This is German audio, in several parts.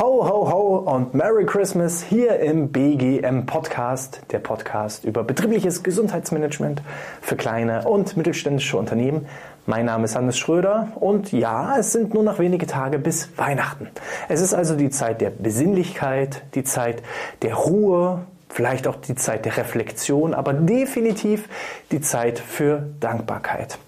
Ho, ho, ho und Merry Christmas hier im BGM Podcast, der Podcast über betriebliches Gesundheitsmanagement für kleine und mittelständische Unternehmen. Mein Name ist Hannes Schröder und ja, es sind nur noch wenige Tage bis Weihnachten. Es ist also die Zeit der Besinnlichkeit, die Zeit der Ruhe, vielleicht auch die Zeit der Reflexion, aber definitiv die Zeit für Dankbarkeit.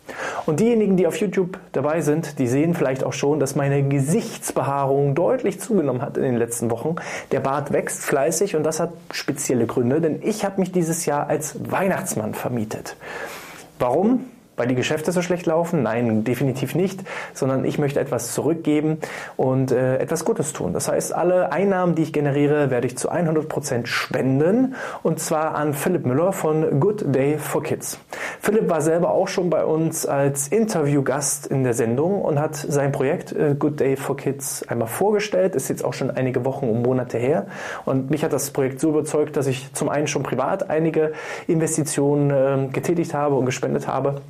Und diejenigen, die auf YouTube dabei sind, die sehen vielleicht auch schon, dass meine Gesichtsbehaarung deutlich zugenommen hat in den letzten Wochen. Der Bart wächst fleißig und das hat spezielle Gründe, denn ich habe mich dieses Jahr als Weihnachtsmann vermietet. Warum? Weil die Geschäfte so schlecht laufen? Nein, definitiv nicht, sondern ich möchte etwas zurückgeben und äh, etwas Gutes tun. Das heißt, alle Einnahmen, die ich generiere, werde ich zu 100 Prozent spenden und zwar an Philipp Müller von Good Day for Kids. Philipp war selber auch schon bei uns als Interviewgast in der Sendung und hat sein Projekt äh, Good Day for Kids einmal vorgestellt, ist jetzt auch schon einige Wochen und Monate her und mich hat das Projekt so überzeugt, dass ich zum einen schon privat einige Investitionen äh, getätigt habe und gespendet habe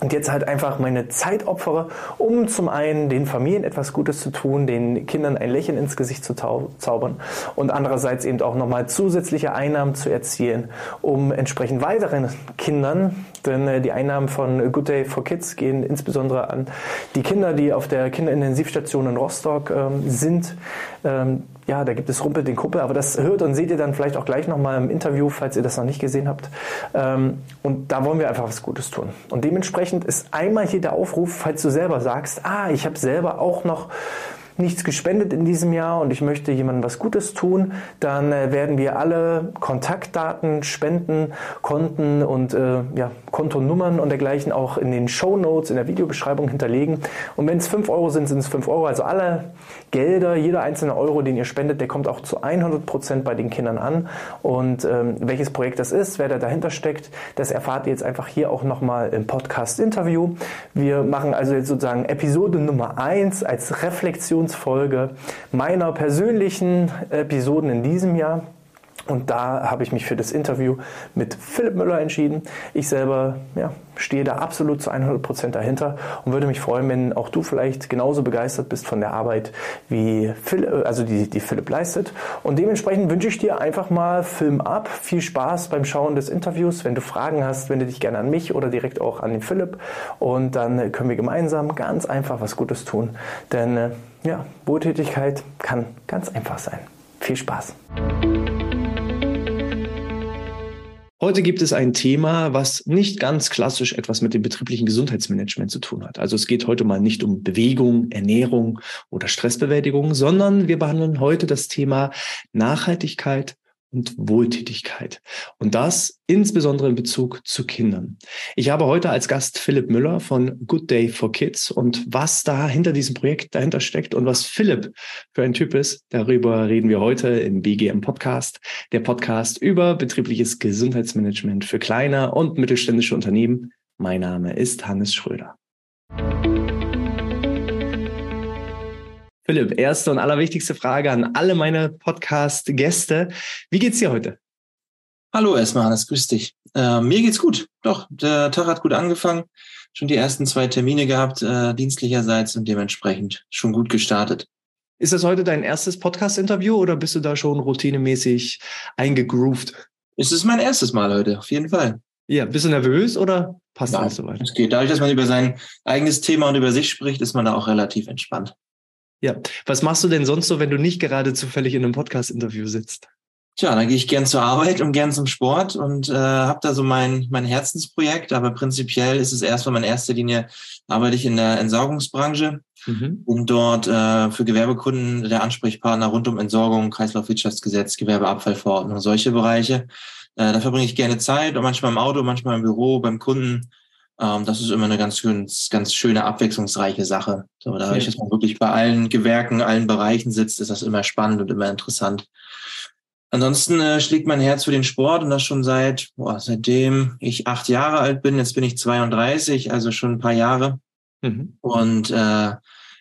und jetzt halt einfach meine Zeit opfere, um zum einen den Familien etwas Gutes zu tun, den Kindern ein Lächeln ins Gesicht zu zaubern und andererseits eben auch nochmal zusätzliche Einnahmen zu erzielen, um entsprechend weiteren Kindern, denn äh, die Einnahmen von Good Day for Kids gehen insbesondere an die Kinder, die auf der Kinderintensivstation in Rostock ähm, sind, ähm, ja, da gibt es Rumpel den Kuppel, aber das hört und seht ihr dann vielleicht auch gleich nochmal im Interview, falls ihr das noch nicht gesehen habt. Ähm, und da wollen wir einfach was Gutes tun. Und dementsprechend ist einmal hier der Aufruf, falls du selber sagst, ah, ich habe selber auch noch nichts gespendet in diesem Jahr und ich möchte jemandem was Gutes tun, dann äh, werden wir alle Kontaktdaten, Spenden, Konten und äh, ja, Kontonummern und dergleichen auch in den Show Notes, in der Videobeschreibung hinterlegen. Und wenn es 5 Euro sind, sind es 5 Euro. Also alle Gelder, jeder einzelne Euro, den ihr spendet, der kommt auch zu 100 Prozent bei den Kindern an. Und ähm, welches Projekt das ist, wer da dahinter steckt, das erfahrt ihr jetzt einfach hier auch nochmal im Podcast-Interview. Wir machen also jetzt sozusagen Episode Nummer 1 als Reflexion Reflexionsfolge meiner persönlichen Episoden in diesem Jahr. Und da habe ich mich für das Interview mit Philipp Müller entschieden. Ich selber ja, stehe da absolut zu 100 Prozent dahinter und würde mich freuen, wenn auch du vielleicht genauso begeistert bist von der Arbeit, wie Philipp, also die, die Philipp leistet. Und dementsprechend wünsche ich dir einfach mal Film ab. Viel Spaß beim Schauen des Interviews. Wenn du Fragen hast, wende dich gerne an mich oder direkt auch an den Philipp. Und dann können wir gemeinsam ganz einfach was Gutes tun. Denn äh, ja, Wohltätigkeit kann ganz einfach sein. Viel Spaß. Heute gibt es ein Thema, was nicht ganz klassisch etwas mit dem betrieblichen Gesundheitsmanagement zu tun hat. Also es geht heute mal nicht um Bewegung, Ernährung oder Stressbewältigung, sondern wir behandeln heute das Thema Nachhaltigkeit und Wohltätigkeit. Und das insbesondere in Bezug zu Kindern. Ich habe heute als Gast Philipp Müller von Good Day for Kids und was da hinter diesem Projekt dahinter steckt und was Philipp für ein Typ ist, darüber reden wir heute im BGM Podcast, der Podcast über betriebliches Gesundheitsmanagement für kleine und mittelständische Unternehmen. Mein Name ist Hannes Schröder. Philipp, erste und allerwichtigste Frage an alle meine Podcast-Gäste. Wie geht's dir heute? Hallo erstmal, Hannes, grüß dich. Äh, mir geht's gut. Doch, der Tag hat gut angefangen. Schon die ersten zwei Termine gehabt, äh, dienstlicherseits und dementsprechend schon gut gestartet. Ist das heute dein erstes Podcast-Interview oder bist du da schon routinemäßig eingegroovt? Es ist mein erstes Mal heute, auf jeden Fall. Ja, bist du nervös oder passt Nein, alles soweit? Es geht. Dadurch, dass man über sein eigenes Thema und über sich spricht, ist man da auch relativ entspannt. Ja, was machst du denn sonst so, wenn du nicht gerade zufällig in einem Podcast-Interview sitzt? Tja, dann gehe ich gern zur Arbeit und gern zum Sport und äh, habe da so mein, mein Herzensprojekt. Aber prinzipiell ist es erstmal in erster Linie arbeite ich in der Entsorgungsbranche mhm. und dort äh, für Gewerbekunden der Ansprechpartner rund um Entsorgung, Kreislaufwirtschaftsgesetz, Gewerbeabfallverordnung, solche Bereiche. Äh, da verbringe ich gerne Zeit, manchmal im Auto, manchmal im Büro, beim Kunden ähm, das ist immer eine ganz, ganz, ganz schöne, abwechslungsreiche Sache. So, dadurch, ja. dass man wirklich bei allen Gewerken, allen Bereichen sitzt, ist das immer spannend und immer interessant. Ansonsten äh, schlägt mein Herz für den Sport und das schon seit, boah, seitdem ich acht Jahre alt bin. Jetzt bin ich 32, also schon ein paar Jahre. Mhm. Und äh,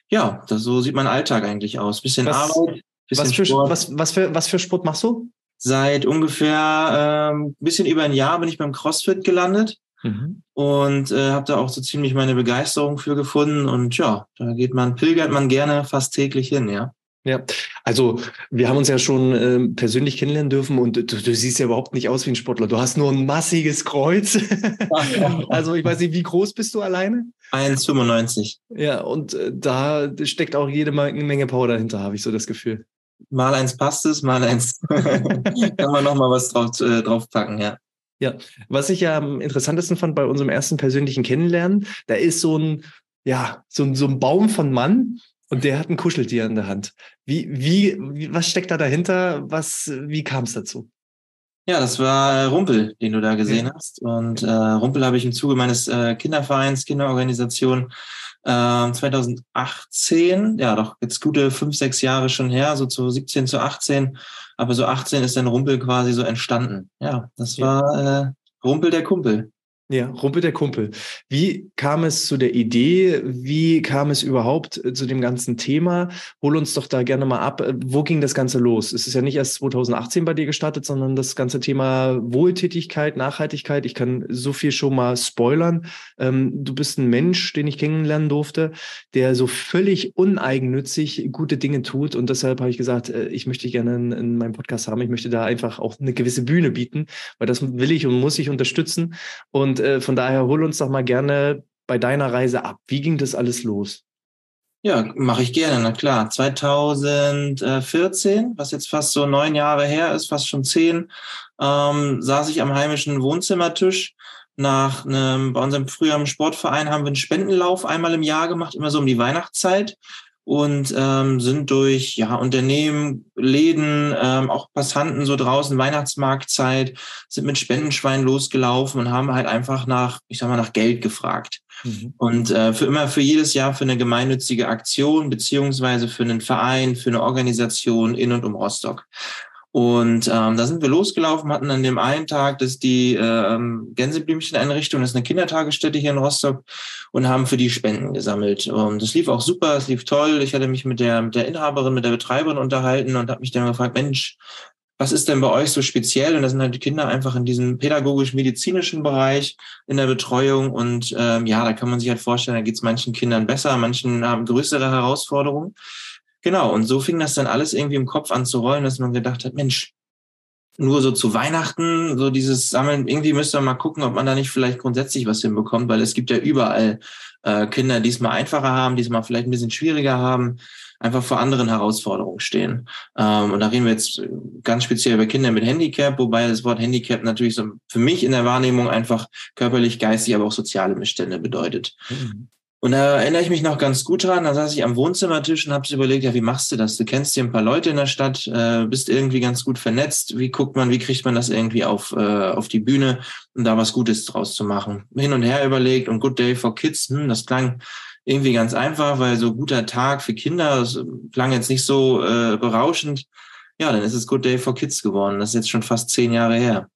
ja, das, so sieht mein Alltag eigentlich aus. Bisschen was, Arbeit, bisschen was für, Sport. Was, was, für, was für Sport machst du? Seit ungefähr ähm, bisschen über ein Jahr bin ich beim CrossFit gelandet. Mhm. Und äh, habe da auch so ziemlich meine Begeisterung für gefunden. Und ja, da geht man, pilgert man gerne fast täglich hin, ja. Ja, also wir haben uns ja schon äh, persönlich kennenlernen dürfen und du, du, siehst ja überhaupt nicht aus wie ein Sportler. Du hast nur ein massiges Kreuz. also ich weiß nicht, wie groß bist du alleine? 1,95. Ja, und äh, da steckt auch jede Menge Power dahinter, habe ich so das Gefühl. Mal eins passt es, mal eins kann man noch mal was drauf, äh, draufpacken, ja. Ja, was ich ja am interessantesten fand bei unserem ersten persönlichen Kennenlernen, da ist so ein, ja, so ein, so ein Baum von Mann, und der hat ein Kuscheltier in der Hand. Wie, wie, wie was steckt da dahinter? Was, wie kam es dazu? Ja, das war Rumpel, den du da gesehen ja. hast. Und äh, Rumpel habe ich im Zuge meines äh, Kindervereins, Kinderorganisation äh, 2018, ja doch jetzt gute fünf, sechs Jahre schon her, so zu 17 zu 18. Aber so 18 ist dann Rumpel quasi so entstanden. Ja, das war äh, Rumpel der Kumpel. Ja, Rumpel der Kumpel. Wie kam es zu der Idee? Wie kam es überhaupt äh, zu dem ganzen Thema? Hol uns doch da gerne mal ab. Äh, wo ging das Ganze los? Es ist ja nicht erst 2018 bei dir gestartet, sondern das ganze Thema Wohltätigkeit, Nachhaltigkeit. Ich kann so viel schon mal spoilern. Ähm, du bist ein Mensch, den ich kennenlernen durfte, der so völlig uneigennützig gute Dinge tut. Und deshalb habe ich gesagt, äh, ich möchte gerne in, in meinem Podcast haben. Ich möchte da einfach auch eine gewisse Bühne bieten, weil das will ich und muss ich unterstützen. Und und äh, von daher hol uns doch mal gerne bei deiner Reise ab. Wie ging das alles los? Ja, mache ich gerne, na klar. 2014, was jetzt fast so neun Jahre her ist, fast schon zehn, ähm, saß ich am heimischen Wohnzimmertisch. Nach einem, bei unserem früheren Sportverein haben wir einen Spendenlauf einmal im Jahr gemacht, immer so um die Weihnachtszeit und ähm, sind durch ja Unternehmen, Läden, ähm, auch Passanten so draußen Weihnachtsmarktzeit, sind mit Spendenschwein losgelaufen und haben halt einfach nach, ich sag mal, nach Geld gefragt. Mhm. Und äh, für immer, für jedes Jahr für eine gemeinnützige Aktion beziehungsweise für einen Verein, für eine Organisation in und um Rostock. Und ähm, da sind wir losgelaufen, hatten an dem einen Tag das die ähm, Gänseblümchen-Einrichtung, das ist eine Kindertagesstätte hier in Rostock, und haben für die Spenden gesammelt. Und das lief auch super, es lief toll. Ich hatte mich mit der, mit der Inhaberin, mit der Betreiberin unterhalten und habe mich dann gefragt, Mensch, was ist denn bei euch so speziell? Und da sind halt die Kinder einfach in diesem pädagogisch-medizinischen Bereich in der Betreuung. Und ähm, ja, da kann man sich halt vorstellen, da geht es manchen Kindern besser, manchen haben größere Herausforderungen. Genau, und so fing das dann alles irgendwie im Kopf an zu rollen, dass man gedacht hat, Mensch, nur so zu Weihnachten, so dieses Sammeln, irgendwie müsste man mal gucken, ob man da nicht vielleicht grundsätzlich was hinbekommt, weil es gibt ja überall äh, Kinder, die es mal einfacher haben, die es mal vielleicht ein bisschen schwieriger haben, einfach vor anderen Herausforderungen stehen. Ähm, und da reden wir jetzt ganz speziell über Kinder mit Handicap, wobei das Wort Handicap natürlich so für mich in der Wahrnehmung einfach körperlich, geistig, aber auch soziale Missstände bedeutet. Mhm. Und da erinnere ich mich noch ganz gut dran. Da saß ich am Wohnzimmertisch und habe überlegt, ja, wie machst du das? Du kennst hier ein paar Leute in der Stadt, äh, bist irgendwie ganz gut vernetzt. Wie guckt man, wie kriegt man das irgendwie auf, äh, auf die Bühne, um da was Gutes draus zu machen? Hin und her überlegt und Good Day for Kids, hm, das klang irgendwie ganz einfach, weil so guter Tag für Kinder, das klang jetzt nicht so äh, berauschend. Ja, dann ist es Good Day for Kids geworden. Das ist jetzt schon fast zehn Jahre her.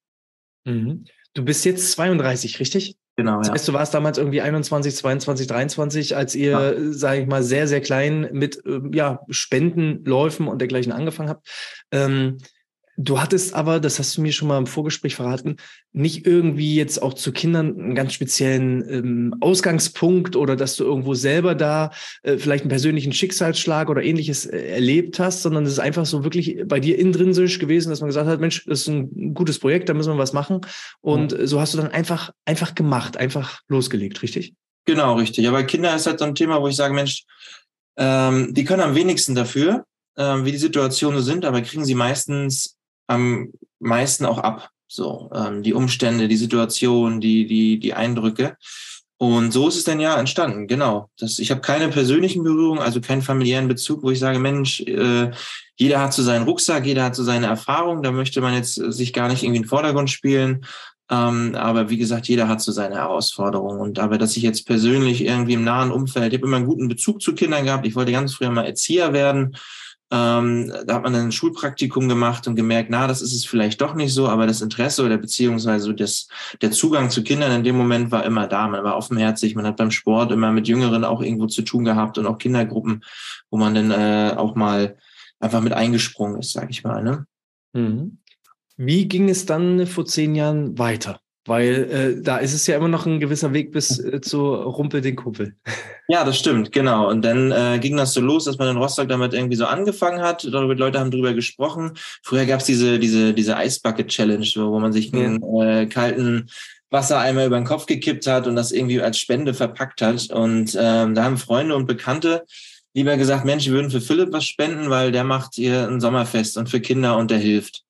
Mhm. Du bist jetzt 32, richtig? Genau. Das heißt, du warst damals irgendwie 21, 22, 23, als ihr, ja. sage ich mal, sehr, sehr klein mit ähm, ja, Spendenläufen und dergleichen angefangen habt. Ähm, Du hattest aber, das hast du mir schon mal im Vorgespräch verraten, nicht irgendwie jetzt auch zu Kindern einen ganz speziellen ähm, Ausgangspunkt oder dass du irgendwo selber da äh, vielleicht einen persönlichen Schicksalsschlag oder ähnliches äh, erlebt hast, sondern es ist einfach so wirklich bei dir intrinsisch gewesen, dass man gesagt hat, Mensch, das ist ein gutes Projekt, da müssen wir was machen. Und mhm. so hast du dann einfach, einfach gemacht, einfach losgelegt, richtig? Genau, richtig. Aber Kinder ist halt so ein Thema, wo ich sage, Mensch, ähm, die können am wenigsten dafür, ähm, wie die Situationen so sind, aber kriegen sie meistens am meisten auch ab. So, ähm, die Umstände, die Situation, die, die, die Eindrücke. Und so ist es dann ja entstanden, genau. Das, ich habe keine persönlichen Berührungen, also keinen familiären Bezug, wo ich sage, Mensch, äh, jeder hat so seinen Rucksack, jeder hat so seine Erfahrung, da möchte man jetzt sich gar nicht irgendwie in den Vordergrund spielen. Ähm, aber wie gesagt, jeder hat so seine Herausforderungen. Und aber, dass ich jetzt persönlich irgendwie im nahen Umfeld, ich habe immer einen guten Bezug zu Kindern gehabt, ich wollte ganz früher mal Erzieher werden ähm, da hat man dann ein Schulpraktikum gemacht und gemerkt, na, das ist es vielleicht doch nicht so, aber das Interesse oder beziehungsweise das, der Zugang zu Kindern in dem Moment war immer da. Man war offenherzig, man hat beim Sport immer mit Jüngeren auch irgendwo zu tun gehabt und auch Kindergruppen, wo man dann äh, auch mal einfach mit eingesprungen ist, sag ich mal. Ne? Mhm. Wie ging es dann vor zehn Jahren weiter? Weil äh, da ist es ja immer noch ein gewisser Weg bis äh, zu Rumpel den Kumpel. Ja, das stimmt, genau. Und dann äh, ging das so los, dass man in Rostock damit irgendwie so angefangen hat. Leute haben drüber gesprochen. Früher gab's diese, diese, diese Eisbucket-Challenge, wo man sich einen äh, kalten Wassereimer über den Kopf gekippt hat und das irgendwie als Spende verpackt hat. Und ähm, da haben Freunde und Bekannte lieber gesagt, Mensch, wir würden für Philipp was spenden, weil der macht hier ein Sommerfest und für Kinder und der hilft.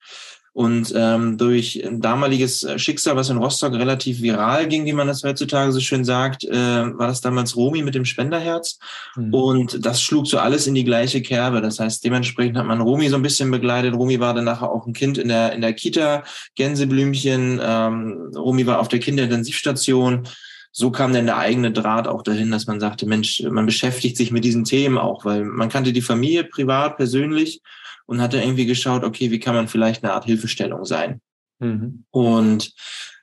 Und ähm, durch ein damaliges Schicksal, was in Rostock relativ viral ging, wie man das heutzutage so schön sagt, äh, war das damals Romi mit dem Spenderherz. Mhm. Und das schlug so alles in die gleiche Kerbe. Das heißt, dementsprechend hat man Romi so ein bisschen begleitet. Romi war dann nachher auch ein Kind in der, in der Kita, Gänseblümchen. Ähm, Romi war auf der Kinderintensivstation so kam dann der eigene Draht auch dahin, dass man sagte, Mensch, man beschäftigt sich mit diesen Themen auch, weil man kannte die Familie privat, persönlich und hat dann irgendwie geschaut, okay, wie kann man vielleicht eine Art Hilfestellung sein? Mhm. Und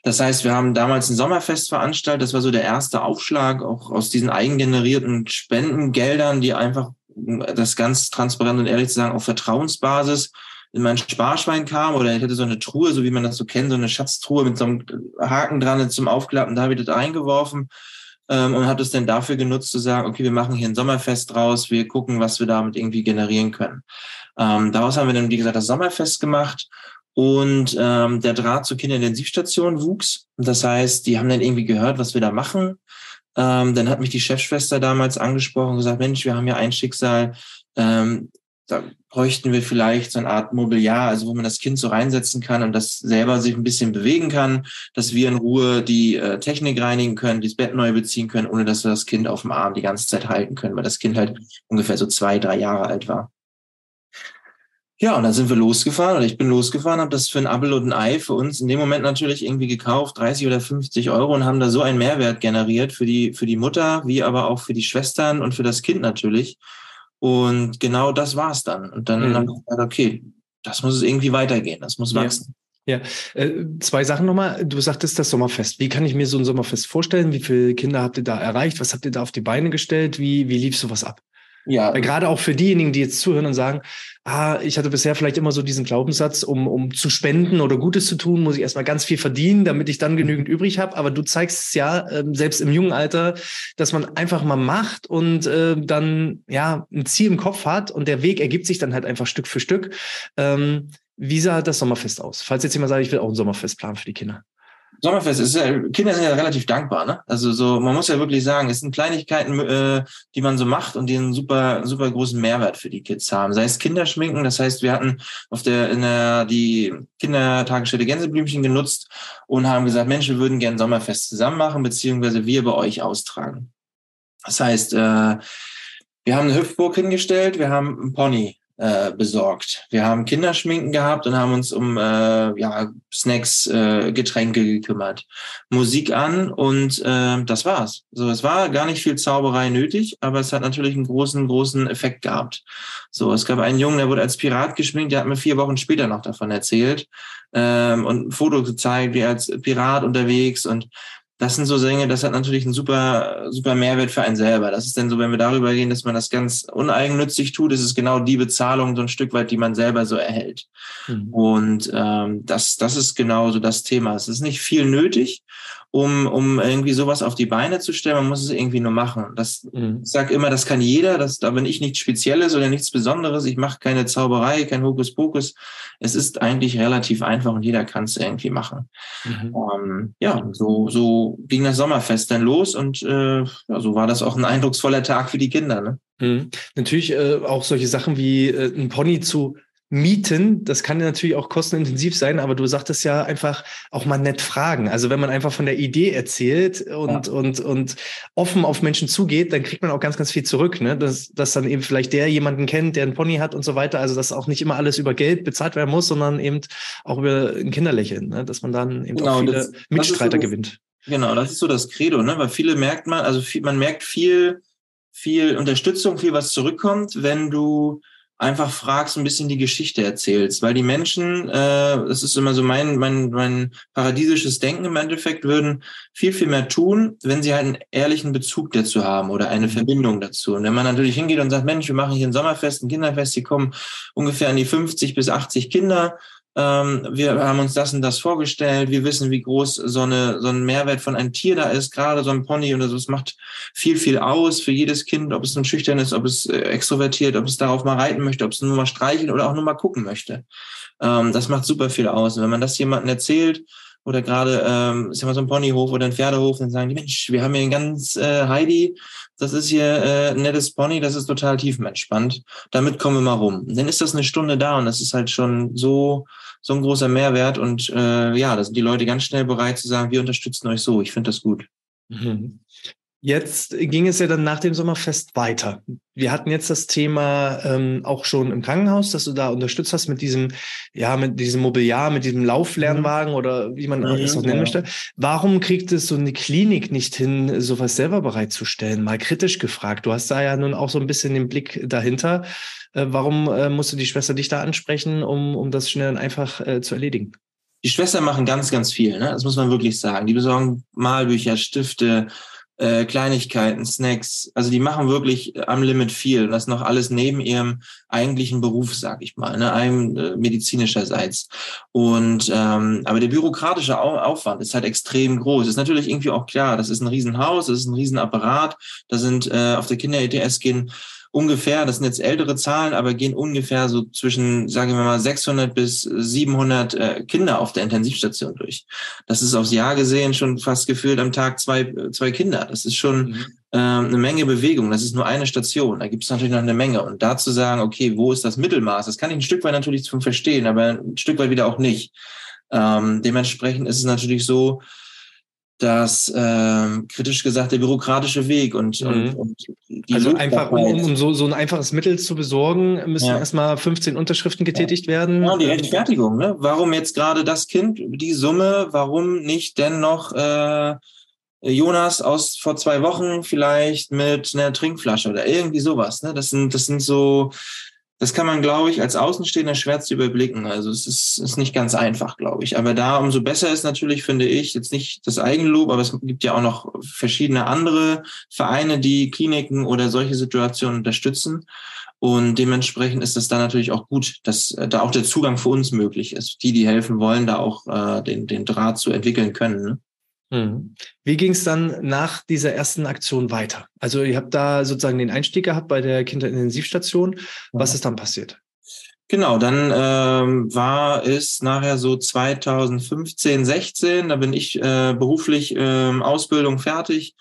das heißt, wir haben damals ein Sommerfest veranstaltet. Das war so der erste Aufschlag, auch aus diesen eigengenerierten Spendengeldern, die einfach, das ganz transparent und ehrlich zu sagen, auf Vertrauensbasis in mein Sparschwein kam oder ich hatte so eine Truhe, so wie man das so kennt, so eine Schatztruhe mit so einem Haken dran zum Aufklappen, da habe ich das eingeworfen ähm, und hat es dann dafür genutzt zu sagen, okay, wir machen hier ein Sommerfest draus, wir gucken, was wir damit irgendwie generieren können. Ähm, daraus haben wir dann, wie gesagt, das Sommerfest gemacht und ähm, der Draht zur Kinderintensivstation wuchs. Das heißt, die haben dann irgendwie gehört, was wir da machen. Ähm, dann hat mich die Chefschwester damals angesprochen und gesagt, Mensch, wir haben ja ein Schicksal, ähm, da bräuchten wir vielleicht so eine Art Mobiliar, also wo man das Kind so reinsetzen kann und das selber sich ein bisschen bewegen kann, dass wir in Ruhe die äh, Technik reinigen können, das Bett neu beziehen können, ohne dass wir das Kind auf dem Arm die ganze Zeit halten können, weil das Kind halt ungefähr so zwei, drei Jahre alt war. Ja, und dann sind wir losgefahren oder ich bin losgefahren, habe das für ein Apfel und ein Ei für uns in dem Moment natürlich irgendwie gekauft, 30 oder 50 Euro und haben da so einen Mehrwert generiert für die, für die Mutter, wie aber auch für die Schwestern und für das Kind natürlich. Und genau das war's dann. Und dann mhm. haben wir gesagt, okay, das muss es irgendwie weitergehen, das muss wachsen. Ja, ja. Äh, zwei Sachen nochmal. Du sagtest das Sommerfest. Wie kann ich mir so ein Sommerfest vorstellen? Wie viele Kinder habt ihr da erreicht? Was habt ihr da auf die Beine gestellt? Wie, wie lief sowas ab? Ja. Weil gerade auch für diejenigen, die jetzt zuhören und sagen, ah, ich hatte bisher vielleicht immer so diesen Glaubenssatz, um, um zu spenden oder Gutes zu tun, muss ich erstmal ganz viel verdienen, damit ich dann genügend übrig habe. Aber du zeigst es ja, äh, selbst im jungen Alter, dass man einfach mal macht und äh, dann ja ein Ziel im Kopf hat und der Weg ergibt sich dann halt einfach Stück für Stück. Ähm, wie sah das Sommerfest aus? Falls jetzt jemand sagt, ich will auch ein Sommerfest planen für die Kinder. Sommerfest ist ja, Kinder sind ja relativ dankbar, ne? Also so, man muss ja wirklich sagen, es sind Kleinigkeiten, äh, die man so macht und die einen super, super großen Mehrwert für die Kids haben. Sei es Kinderschminken, das heißt, wir hatten auf der, in der, die Kindertagesstätte Gänseblümchen genutzt und haben gesagt, Mensch, wir würden gerne Sommerfest zusammen machen, beziehungsweise wir bei euch austragen. Das heißt, äh, wir haben eine Hüpfburg hingestellt, wir haben einen Pony äh, besorgt. Wir haben Kinderschminken gehabt und haben uns um äh, ja, Snacks, äh, Getränke gekümmert. Musik an und äh, das war's. So, es war gar nicht viel Zauberei nötig, aber es hat natürlich einen großen, großen Effekt gehabt. So, es gab einen Jungen, der wurde als Pirat geschminkt, der hat mir vier Wochen später noch davon erzählt ähm, und ein Foto gezeigt, wie er als Pirat unterwegs und das sind so Dinge, das hat natürlich einen super, super Mehrwert für einen selber. Das ist dann so, wenn wir darüber gehen, dass man das ganz uneigennützig tut, ist es genau die Bezahlung so ein Stück weit, die man selber so erhält. Mhm. Und ähm, das, das ist genau so das Thema. Es ist nicht viel nötig um, um irgendwie sowas auf die Beine zu stellen. Man muss es irgendwie nur machen. Das, mhm. Ich sage immer, das kann jeder. Das, da bin ich nichts Spezielles oder nichts Besonderes. Ich mache keine Zauberei, kein Hokuspokus. Es ist eigentlich relativ einfach und jeder kann es irgendwie machen. Mhm. Ähm, ja, so, so ging das Sommerfest dann los und äh, ja, so war das auch ein eindrucksvoller Tag für die Kinder. Ne? Mhm. Natürlich äh, auch solche Sachen wie äh, ein Pony zu Mieten, das kann natürlich auch kostenintensiv sein, aber du sagtest ja einfach auch mal nett fragen. Also wenn man einfach von der Idee erzählt und, ja. und, und offen auf Menschen zugeht, dann kriegt man auch ganz, ganz viel zurück, ne? Dass, dass dann eben vielleicht der jemanden kennt, der einen Pony hat und so weiter. Also dass auch nicht immer alles über Geld bezahlt werden muss, sondern eben auch über ein Kinderlächeln, ne? dass man dann eben genau, auch viele das, Mitstreiter das so gewinnt. Genau, das ist so das Credo, ne? Weil viele merkt man, also viel, man merkt viel, viel Unterstützung, viel was zurückkommt, wenn du einfach fragst, ein bisschen die Geschichte erzählst, weil die Menschen, äh, das ist immer so mein, mein, mein paradiesisches Denken im Endeffekt, würden viel, viel mehr tun, wenn sie halt einen ehrlichen Bezug dazu haben oder eine mhm. Verbindung dazu. Und wenn man natürlich hingeht und sagt, Mensch, wir machen hier ein Sommerfest, ein Kinderfest, hier kommen ungefähr an die 50 bis 80 Kinder, ähm, wir haben uns das und das vorgestellt, wir wissen, wie groß so, eine, so ein Mehrwert von einem Tier da ist, gerade so ein Pony oder so, es macht viel, viel aus für jedes Kind, ob es ein schüchtern ist, ob es äh, extrovertiert, ob es darauf mal reiten möchte, ob es nur mal streicheln oder auch nur mal gucken möchte. Ähm, das macht super viel aus. Und wenn man das jemandem erzählt, oder gerade, ähm, ist ja mal so ein Ponyhof oder ein Pferdehof, dann sagen die, Mensch, wir haben hier ein ganz äh, Heidi, das ist hier äh, ein nettes Pony, das ist total tiefenentspannt. Damit kommen wir mal rum. dann ist das eine Stunde da und das ist halt schon so, so ein großer Mehrwert. Und äh, ja, da sind die Leute ganz schnell bereit zu sagen, wir unterstützen euch so. Ich finde das gut. Mhm. Jetzt ging es ja dann nach dem Sommerfest weiter. Wir hatten jetzt das Thema ähm, auch schon im Krankenhaus, dass du da unterstützt hast mit diesem, ja, mit diesem Mobiliar, mit diesem Lauflernwagen mhm. oder wie man es mhm, auch nennen ja. möchte. Warum kriegt es so eine Klinik nicht hin, sowas selber bereitzustellen? Mal kritisch gefragt. Du hast da ja nun auch so ein bisschen den Blick dahinter. Äh, warum äh, musste die Schwester dich da ansprechen, um, um das schnell und einfach äh, zu erledigen? Die Schwestern machen ganz, ganz viel. Ne? Das muss man wirklich sagen. Die besorgen Malbücher, Stifte, äh, Kleinigkeiten, Snacks. Also die machen wirklich am Limit viel. Und das noch alles neben ihrem eigentlichen Beruf, sag ich mal, ne, einem äh, medizinischerseits. Und ähm, aber der bürokratische Aufwand ist halt extrem groß. Ist natürlich irgendwie auch klar, das ist ein Riesenhaus, das ist ein Riesenapparat. Da sind äh, auf der Kinder-ETS gehen ungefähr, das sind jetzt ältere Zahlen, aber gehen ungefähr so zwischen, sagen wir mal, 600 bis 700 äh, Kinder auf der Intensivstation durch. Das ist aufs Jahr gesehen schon fast gefühlt am Tag zwei, zwei Kinder. Das ist schon mhm. äh, eine Menge Bewegung. Das ist nur eine Station. Da gibt es natürlich noch eine Menge. Und da zu sagen, okay, wo ist das Mittelmaß? Das kann ich ein Stück weit natürlich zum Verstehen, aber ein Stück weit wieder auch nicht. Ähm, dementsprechend ist es natürlich so, das ähm, kritisch gesagt der bürokratische Weg und, mhm. und, und also einfach um, um so, so ein einfaches Mittel zu besorgen, müssen ja. erstmal 15 Unterschriften getätigt ja. werden. Ja, die Rechtfertigung, ne? Warum jetzt gerade das Kind, die Summe, warum nicht denn noch äh, Jonas aus vor zwei Wochen vielleicht mit einer Trinkflasche oder irgendwie sowas, ne? Das sind, das sind so das kann man, glaube ich, als Außenstehender schwer zu überblicken. Also es ist, ist nicht ganz einfach, glaube ich. Aber da umso besser ist natürlich, finde ich, jetzt nicht das Eigenlob, aber es gibt ja auch noch verschiedene andere Vereine, die Kliniken oder solche Situationen unterstützen. Und dementsprechend ist es da natürlich auch gut, dass äh, da auch der Zugang für uns möglich ist. Die, die helfen wollen, da auch äh, den, den Draht zu entwickeln können. Ne? Mhm. Wie ging es dann nach dieser ersten Aktion weiter? Also ihr habt da sozusagen den Einstieg gehabt bei der Kinderintensivstation. Was ist dann passiert? Genau, dann ähm, war es nachher so 2015, 16, da bin ich äh, beruflich ähm, Ausbildung fertig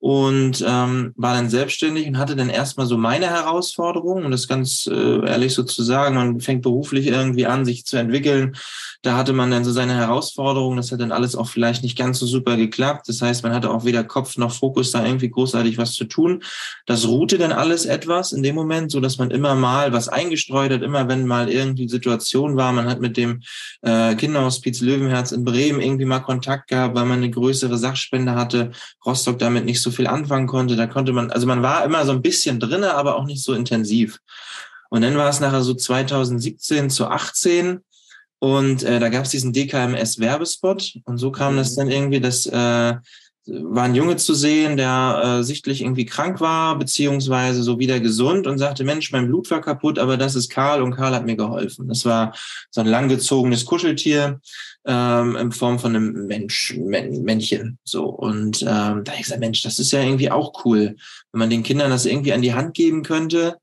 und ähm, war dann selbstständig und hatte dann erstmal so meine Herausforderungen, um das ganz äh, ehrlich so zu sagen. Man fängt beruflich irgendwie an, sich zu entwickeln. Da hatte man dann so seine Herausforderungen. Das hat dann alles auch vielleicht nicht ganz so super geklappt. Das heißt, man hatte auch weder Kopf noch Fokus, da irgendwie großartig was zu tun. Das ruhte dann alles etwas in dem Moment, so dass man immer mal was eingestreut hat, immer wenn mal irgendwie Situation war. Man hat mit dem äh, Kinderhospiz Löwenherz in Bremen irgendwie mal Kontakt gehabt, weil man eine größere Sachspende hatte. Rostock damit nicht so so viel anfangen konnte. Da konnte man, also man war immer so ein bisschen drinne, aber auch nicht so intensiv. Und dann war es nachher so 2017 zu 18 und äh, da gab es diesen DKMS-Werbespot und so kam mhm. das dann irgendwie, dass äh, war ein Junge zu sehen, der äh, sichtlich irgendwie krank war, beziehungsweise so wieder gesund und sagte, Mensch, mein Blut war kaputt, aber das ist Karl und Karl hat mir geholfen. Das war so ein langgezogenes Kuscheltier ähm, in Form von einem Mensch, Männchen. So. Und ähm, da habe ich gesagt, Mensch, das ist ja irgendwie auch cool, wenn man den Kindern das irgendwie an die Hand geben könnte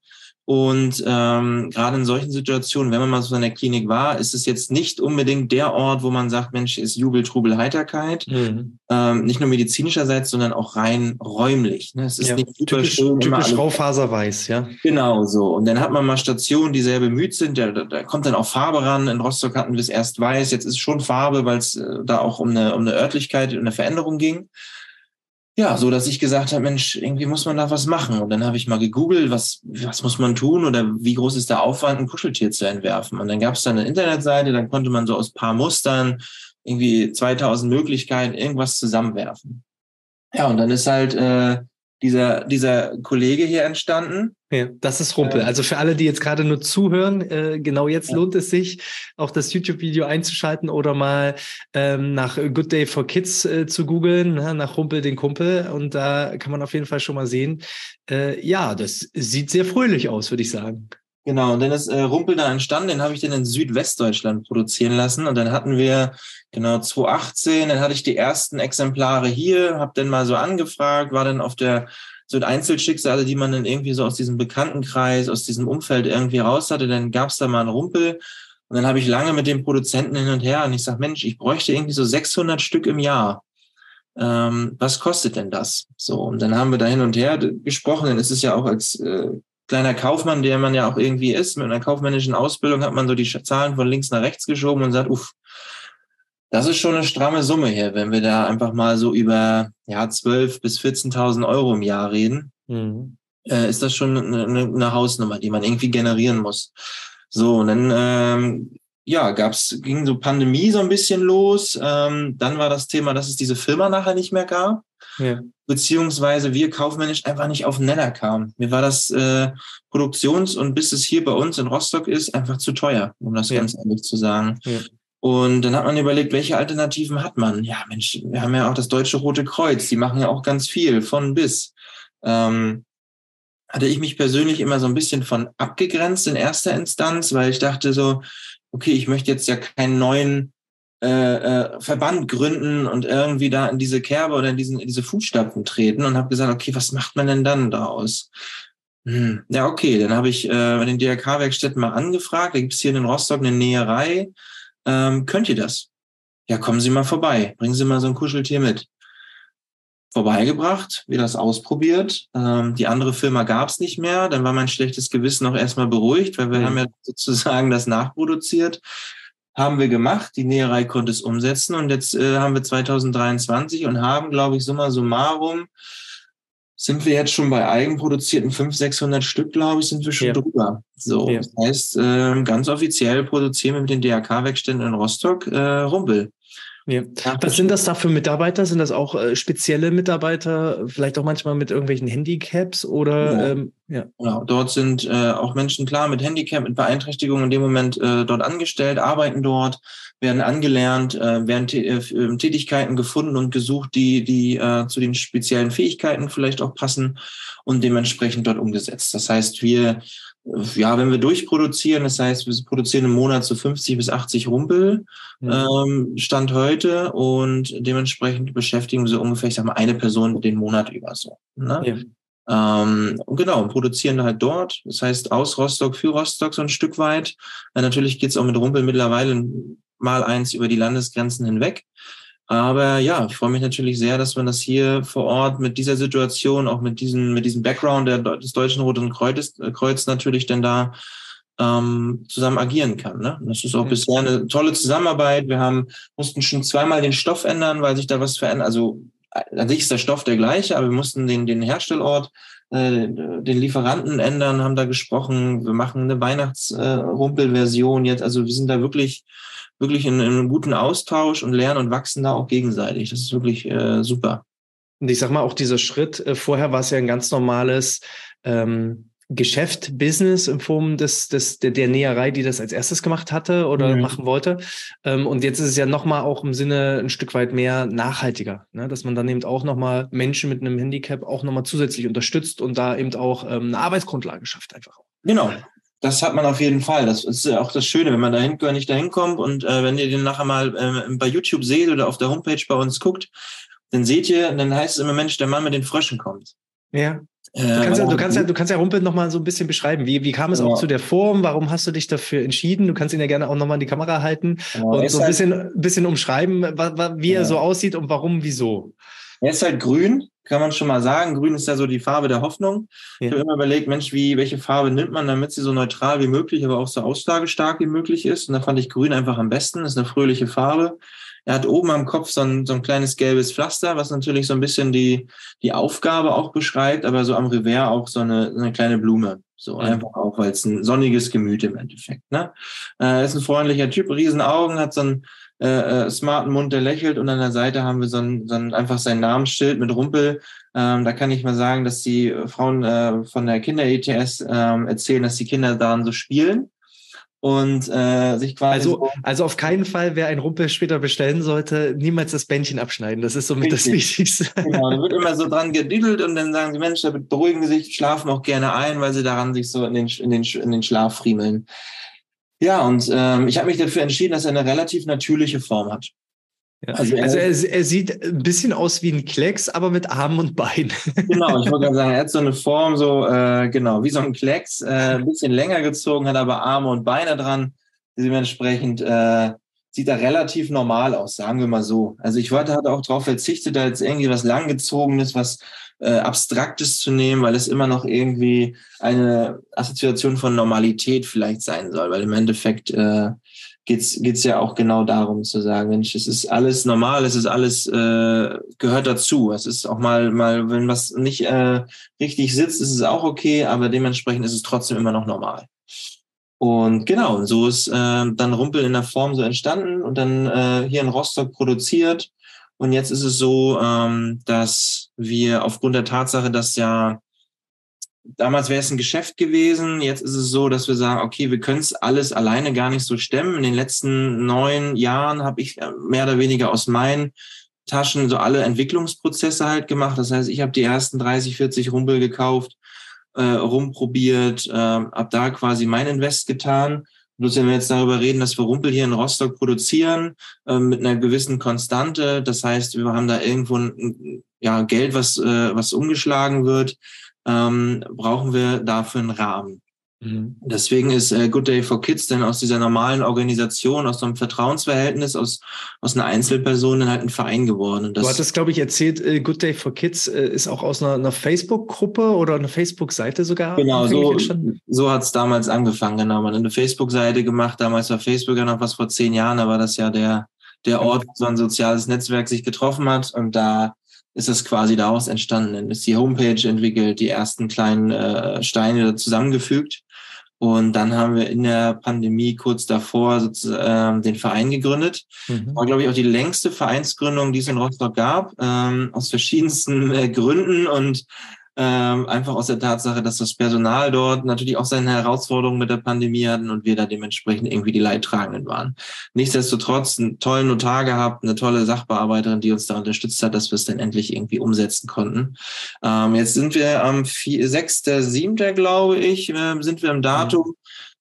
und ähm, gerade in solchen Situationen, wenn man mal so in der Klinik war, ist es jetzt nicht unbedingt der Ort, wo man sagt, Mensch, ist Jubel, Trubel, Heiterkeit. Mhm. Ähm, nicht nur medizinischerseits, sondern auch rein räumlich. Ne? Es ist ja, nicht super typisch, schön. Typisch Raufaserweiß, ja. Genau so. Und dann hat man mal Stationen, die sehr bemüht sind. Da, da, da kommt dann auch Farbe ran. In Rostock hatten wir es erst weiß. Jetzt ist es schon Farbe, weil es äh, da auch um eine, um eine Örtlichkeit, um eine Veränderung ging ja, so dass ich gesagt habe, Mensch, irgendwie muss man da was machen. Und dann habe ich mal gegoogelt, was, was muss man tun oder wie groß ist der Aufwand, ein Kuscheltier zu entwerfen. Und dann gab es da eine Internetseite, dann konnte man so aus paar Mustern irgendwie 2000 Möglichkeiten irgendwas zusammenwerfen. Ja, und dann ist halt äh, dieser, dieser Kollege hier entstanden. Ja, das ist Rumpel. Also für alle, die jetzt gerade nur zuhören, äh, genau jetzt ja. lohnt es sich, auch das YouTube-Video einzuschalten oder mal ähm, nach Good Day for Kids äh, zu googeln, ne, nach Rumpel den Kumpel. Und da kann man auf jeden Fall schon mal sehen, äh, ja, das sieht sehr fröhlich aus, würde ich sagen. Genau, und dann ist äh, Rumpel da entstanden, den habe ich dann in Südwestdeutschland produzieren lassen. Und dann hatten wir, genau, 2018, dann hatte ich die ersten Exemplare hier, habe dann mal so angefragt, war dann auf der so Einzelschicksale, die man dann irgendwie so aus diesem Bekanntenkreis, aus diesem Umfeld irgendwie raus hatte. Dann gab es da mal einen Rumpel. Und dann habe ich lange mit dem Produzenten hin und her und ich sage, Mensch, ich bräuchte irgendwie so 600 Stück im Jahr. Ähm, was kostet denn das? So, und dann haben wir da hin und her gesprochen. Dann ist es ja auch als äh, kleiner Kaufmann, der man ja auch irgendwie ist, mit einer kaufmännischen Ausbildung hat man so die Zahlen von links nach rechts geschoben und sagt, uff, das ist schon eine stramme Summe hier, wenn wir da einfach mal so über ja 12.000 bis 14.000 Euro im Jahr reden. Mhm. Äh, ist das schon eine, eine, Hausnummer, die man irgendwie generieren muss. So, und dann ähm, ja, gab's, ging so Pandemie so ein bisschen los. Ähm, dann war das Thema, dass es diese Firma nachher nicht mehr gab. Ja. Beziehungsweise wir kaufmännisch einfach nicht auf den Nenner kamen. Mir war das äh, Produktions- und bis es hier bei uns in Rostock ist, einfach zu teuer, um das ja. ganz ehrlich zu sagen. Ja. Und dann hat man überlegt, welche Alternativen hat man? Ja, Mensch, wir haben ja auch das Deutsche Rote Kreuz, die machen ja auch ganz viel, von bis. Ähm, hatte ich mich persönlich immer so ein bisschen von abgegrenzt in erster Instanz, weil ich dachte so, okay, ich möchte jetzt ja keinen neuen äh, äh, Verband gründen und irgendwie da in diese Kerbe oder in, diesen, in diese Fußstapfen treten und habe gesagt, okay, was macht man denn dann daraus? Hm, ja, okay, dann habe ich äh, bei den DRK-Werkstätten mal angefragt, da gibt es hier in Rostock eine Näherei, ähm, könnt ihr das? Ja, kommen Sie mal vorbei, bringen Sie mal so ein Kuscheltier mit. Vorbeigebracht, wir das ausprobiert. Ähm, die andere Firma gab es nicht mehr. Dann war mein schlechtes Gewissen auch erstmal beruhigt, weil wir mhm. haben ja sozusagen das nachproduziert. Haben wir gemacht, die Näherei konnte es umsetzen und jetzt äh, haben wir 2023 und haben, glaube ich, summa summarum sind wir jetzt schon bei eigenproduzierten 500, 600 Stück, glaube ich, sind wir schon ja. drüber. So, ja. das heißt, äh, ganz offiziell produzieren wir mit den DRK-Werkstätten in Rostock äh, Rumpel. Ja. Was sind das da für Mitarbeiter? Sind das auch äh, spezielle Mitarbeiter, vielleicht auch manchmal mit irgendwelchen Handicaps oder? Ja. Ähm, ja. Genau, dort sind äh, auch Menschen klar mit Handicap, mit Beeinträchtigungen in dem Moment äh, dort angestellt, arbeiten dort, werden angelernt, äh, werden äh, ähm, Tätigkeiten gefunden und gesucht, die, die äh, zu den speziellen Fähigkeiten vielleicht auch passen und dementsprechend dort umgesetzt. Das heißt, wir ja, wenn wir durchproduzieren, das heißt, wir produzieren im Monat so 50 bis 80 Rumpel, mhm. ähm, Stand heute und dementsprechend beschäftigen wir so ungefähr, ich sag mal, eine Person den Monat über so. Ne? Ja. Ähm, und genau, produzieren halt dort, das heißt aus Rostock für Rostock so ein Stück weit. Äh, natürlich geht's auch mit Rumpel mittlerweile mal eins über die Landesgrenzen hinweg. Aber ja, ich freue mich natürlich sehr, dass man das hier vor Ort mit dieser Situation, auch mit diesem, mit diesem Background der, des Deutschen Roten Kreuz, äh, Kreuz natürlich denn da ähm, zusammen agieren kann. Ne? Das ist auch mhm. bisher eine tolle Zusammenarbeit. Wir haben, mussten schon zweimal den Stoff ändern, weil sich da was verändert. Also äh, an sich ist der Stoff der gleiche, aber wir mussten den, den Herstellort, äh, den Lieferanten ändern, haben da gesprochen. Wir machen eine Weihnachtsrumpelversion äh, jetzt. Also wir sind da wirklich wirklich in, in einem guten Austausch und lernen und wachsen da auch gegenseitig. Das ist wirklich äh, super. Und ich sag mal, auch dieser Schritt, äh, vorher war es ja ein ganz normales ähm, Geschäft, Business in Form des, des, der, der Näherei, die das als erstes gemacht hatte oder mhm. machen wollte. Ähm, und jetzt ist es ja nochmal auch im Sinne ein Stück weit mehr nachhaltiger, ne? dass man dann eben auch nochmal Menschen mit einem Handicap auch nochmal zusätzlich unterstützt und da eben auch ähm, eine Arbeitsgrundlage schafft einfach. Genau, das hat man auf jeden Fall. Das ist ja auch das Schöne, wenn man dahin nicht dahin kommt und äh, wenn ihr den nachher mal äh, bei YouTube seht oder auf der Homepage bei uns guckt, dann seht ihr, dann heißt es immer, Mensch, der Mann mit den Fröschen kommt. Ja. Du kannst, ja, du kannst ja, du kannst ja Rumpel noch mal so ein bisschen beschreiben. Wie, wie kam es ja. auch zu der Form? Warum hast du dich dafür entschieden? Du kannst ihn ja gerne auch noch mal in die Kamera halten ja, und so ein halt, bisschen, bisschen umschreiben, wie er so aussieht und warum, wieso. Er ist halt grün, kann man schon mal sagen. Grün ist ja so die Farbe der Hoffnung. Ja. Ich habe immer überlegt, Mensch, wie, welche Farbe nimmt man, damit sie so neutral wie möglich, aber auch so aussagestark wie möglich ist. Und da fand ich Grün einfach am besten. Das ist eine fröhliche Farbe. Er hat oben am Kopf so ein, so ein kleines gelbes Pflaster, was natürlich so ein bisschen die, die Aufgabe auch beschreibt, aber so am Revers auch so eine, so eine kleine Blume. So ja. einfach auch, weil es ein sonniges Gemüt im Endeffekt. Ne? Er ist ein freundlicher Typ, Riesenaugen, hat so ein äh, äh, smarten Mund, der lächelt und an der Seite haben wir so ein, so ein einfach sein Namensschild mit Rumpel. Ähm, da kann ich mal sagen, dass die Frauen äh, von der Kinder-ETS ähm, erzählen, dass die Kinder daran so spielen. und äh, sich quasi. Also, so also auf keinen Fall, wer ein Rumpel später bestellen sollte, niemals das Bändchen abschneiden. Das ist somit Richtig. das Wichtigste. Genau, da wird immer so dran gedüdelt und dann sagen die Menschen, damit beruhigen sich, schlafen auch gerne ein, weil sie daran sich so in den, in den, in den Schlaf friemeln. Ja, und ähm, ich habe mich dafür entschieden, dass er eine relativ natürliche Form hat. Ja. Also, er, also er, er, sieht ein bisschen aus wie ein Klecks, aber mit Armen und Beinen. Genau, ich wollte gerade sagen, er hat so eine Form, so äh, genau, wie so ein Klecks, äh, ein bisschen länger gezogen, hat aber Arme und Beine dran. Dementsprechend äh, sieht er relativ normal aus, sagen wir mal so. Also ich wollte halt auch darauf verzichtet, da jetzt irgendwie was langgezogenes, was äh, Abstraktes zu nehmen, weil es immer noch irgendwie eine Assoziation von Normalität vielleicht sein soll, weil im Endeffekt äh, geht's geht's ja auch genau darum zu sagen, Mensch, es ist alles normal, es ist alles äh, gehört dazu. Es ist auch mal mal, wenn was nicht äh, richtig sitzt, ist es auch okay, aber dementsprechend ist es trotzdem immer noch normal. Und genau, so ist äh, dann Rumpel in der Form so entstanden und dann äh, hier in Rostock produziert. Und jetzt ist es so, ähm, dass wir aufgrund der Tatsache, dass ja damals wäre es ein Geschäft gewesen. Jetzt ist es so, dass wir sagen, okay, wir können es alles alleine gar nicht so stemmen. In den letzten neun Jahren habe ich äh, mehr oder weniger aus meinen Taschen so alle Entwicklungsprozesse halt gemacht. Das heißt, ich habe die ersten 30, 40 Rumpel gekauft, äh, rumprobiert, äh, habe da quasi mein Invest getan. Bloß wenn wir jetzt darüber reden, dass wir Rumpel hier in Rostock produzieren, äh, mit einer gewissen Konstante, das heißt, wir haben da irgendwo ein, ja, Geld, was, äh, was umgeschlagen wird, ähm, brauchen wir dafür einen Rahmen. Mhm. Deswegen ist äh, Good Day for Kids dann aus dieser normalen Organisation, aus so einem Vertrauensverhältnis, aus, aus einer Einzelperson dann halt ein Verein geworden. du hattest, glaube ich, erzählt, äh, Good Day for Kids äh, ist auch aus einer, einer Facebook-Gruppe oder einer Facebook-Seite sogar. Genau, so, so hat es damals angefangen. Genau, man hat eine Facebook-Seite gemacht. Damals war Facebook ja noch was vor zehn Jahren, da war das ja der, der Ort, wo so ein soziales Netzwerk sich getroffen hat. Und da ist es quasi daraus entstanden. Dann ist die Homepage entwickelt, die ersten kleinen äh, Steine zusammengefügt. Und dann haben wir in der Pandemie kurz davor sozusagen, äh, den Verein gegründet. Mhm. War, glaube ich, auch die längste Vereinsgründung, die es in Rostock gab, ähm, aus verschiedensten äh, Gründen. Und ähm, einfach aus der Tatsache, dass das Personal dort natürlich auch seine Herausforderungen mit der Pandemie hatten und wir da dementsprechend irgendwie die Leidtragenden waren. Nichtsdestotrotz einen tollen Notar gehabt, eine tolle Sachbearbeiterin, die uns da unterstützt hat, dass wir es dann endlich irgendwie umsetzen konnten. Ähm, jetzt sind wir am 6. 7. glaube ich, äh, sind wir im Datum. Mhm.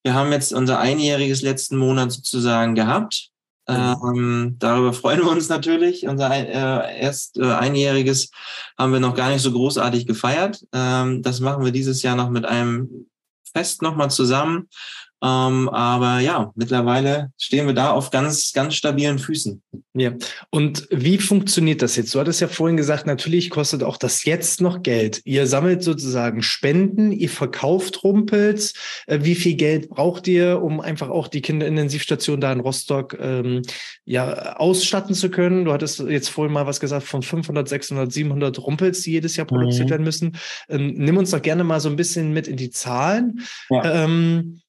Wir haben jetzt unser einjähriges letzten Monat sozusagen gehabt. Ähm, darüber freuen wir uns natürlich. Unser äh, erst äh, einjähriges haben wir noch gar nicht so großartig gefeiert. Ähm, das machen wir dieses Jahr noch mit einem Fest nochmal zusammen. Ähm, aber ja, mittlerweile stehen wir da auf ganz, ganz stabilen Füßen. Ja. Und wie funktioniert das jetzt? Du hattest ja vorhin gesagt, natürlich kostet auch das jetzt noch Geld. Ihr sammelt sozusagen Spenden, ihr verkauft Rumpels. Äh, wie viel Geld braucht ihr, um einfach auch die Kinderintensivstation da in Rostock ähm, ja ausstatten zu können? Du hattest jetzt vorhin mal was gesagt von 500, 600, 700 Rumpels, die jedes Jahr produziert mhm. werden müssen. Ähm, nimm uns doch gerne mal so ein bisschen mit in die Zahlen. Ja. Ähm,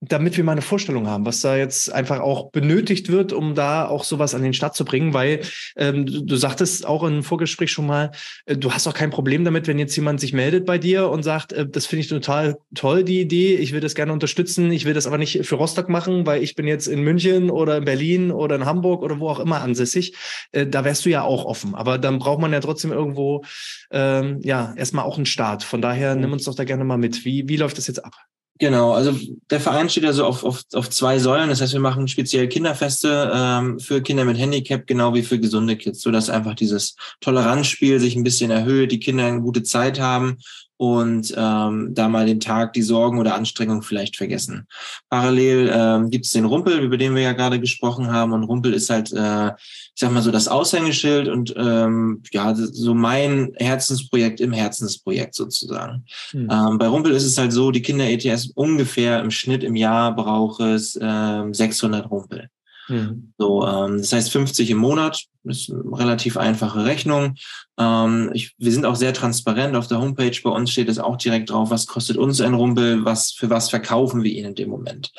damit wir mal eine Vorstellung haben, was da jetzt einfach auch benötigt wird, um da auch sowas an den Start zu bringen, weil ähm, du, sagtest auch im Vorgespräch schon mal, äh, du hast auch kein Problem damit, wenn jetzt jemand sich meldet bei dir und sagt, äh, das finde ich total toll, die Idee, ich will das gerne unterstützen, ich will das aber nicht für Rostock machen, weil ich bin jetzt in München oder in Berlin oder in Hamburg oder wo auch immer ansässig. Äh, da wärst du ja auch offen, aber dann braucht man ja trotzdem irgendwo ähm, ja erstmal auch einen Start. Von daher nimm uns doch da gerne mal mit. Wie, wie läuft das jetzt ab? Genau, also der Verein steht also auf, auf, auf zwei Säulen. Das heißt, wir machen speziell Kinderfeste ähm, für Kinder mit Handicap, genau wie für gesunde Kids, sodass einfach dieses Toleranzspiel sich ein bisschen erhöht, die Kinder eine gute Zeit haben und ähm, da mal den Tag die Sorgen oder Anstrengungen vielleicht vergessen. Parallel ähm, gibt es den Rumpel, über den wir ja gerade gesprochen haben. Und Rumpel ist halt, äh, ich sag mal so, das Aushängeschild und ähm, ja, so mein Herzensprojekt im Herzensprojekt sozusagen. Mhm. Ähm, bei Rumpel ist es halt so, die Kinder-ETS ungefähr im Schnitt im Jahr braucht es ähm, 600 Rumpel. Mhm. So, ähm, das heißt 50 im Monat ist eine relativ einfache Rechnung. Ähm, ich, wir sind auch sehr transparent auf der Homepage. Bei uns steht es auch direkt drauf, was kostet uns ein Rumpel, was für was verkaufen wir ihn in dem Moment.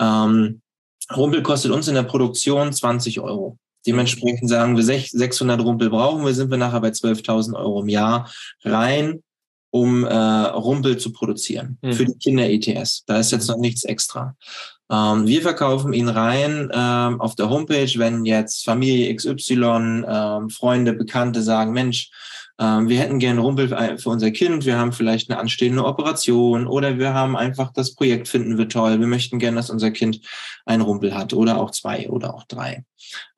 Ähm, Rumpel kostet uns in der Produktion 20 Euro. Dementsprechend sagen wir 600 Rumpel brauchen wir, sind wir nachher bei 12.000 Euro im Jahr rein, um äh, Rumpel zu produzieren mhm. für die Kinder-ETS. Da ist jetzt noch nichts extra. Ähm, wir verkaufen ihn rein ähm, auf der Homepage, wenn jetzt Familie XY, ähm, Freunde, Bekannte sagen, Mensch, ähm, wir hätten gerne Rumpel für unser Kind, wir haben vielleicht eine anstehende Operation oder wir haben einfach das Projekt finden wir toll, wir möchten gerne, dass unser Kind einen Rumpel hat oder auch zwei oder auch drei.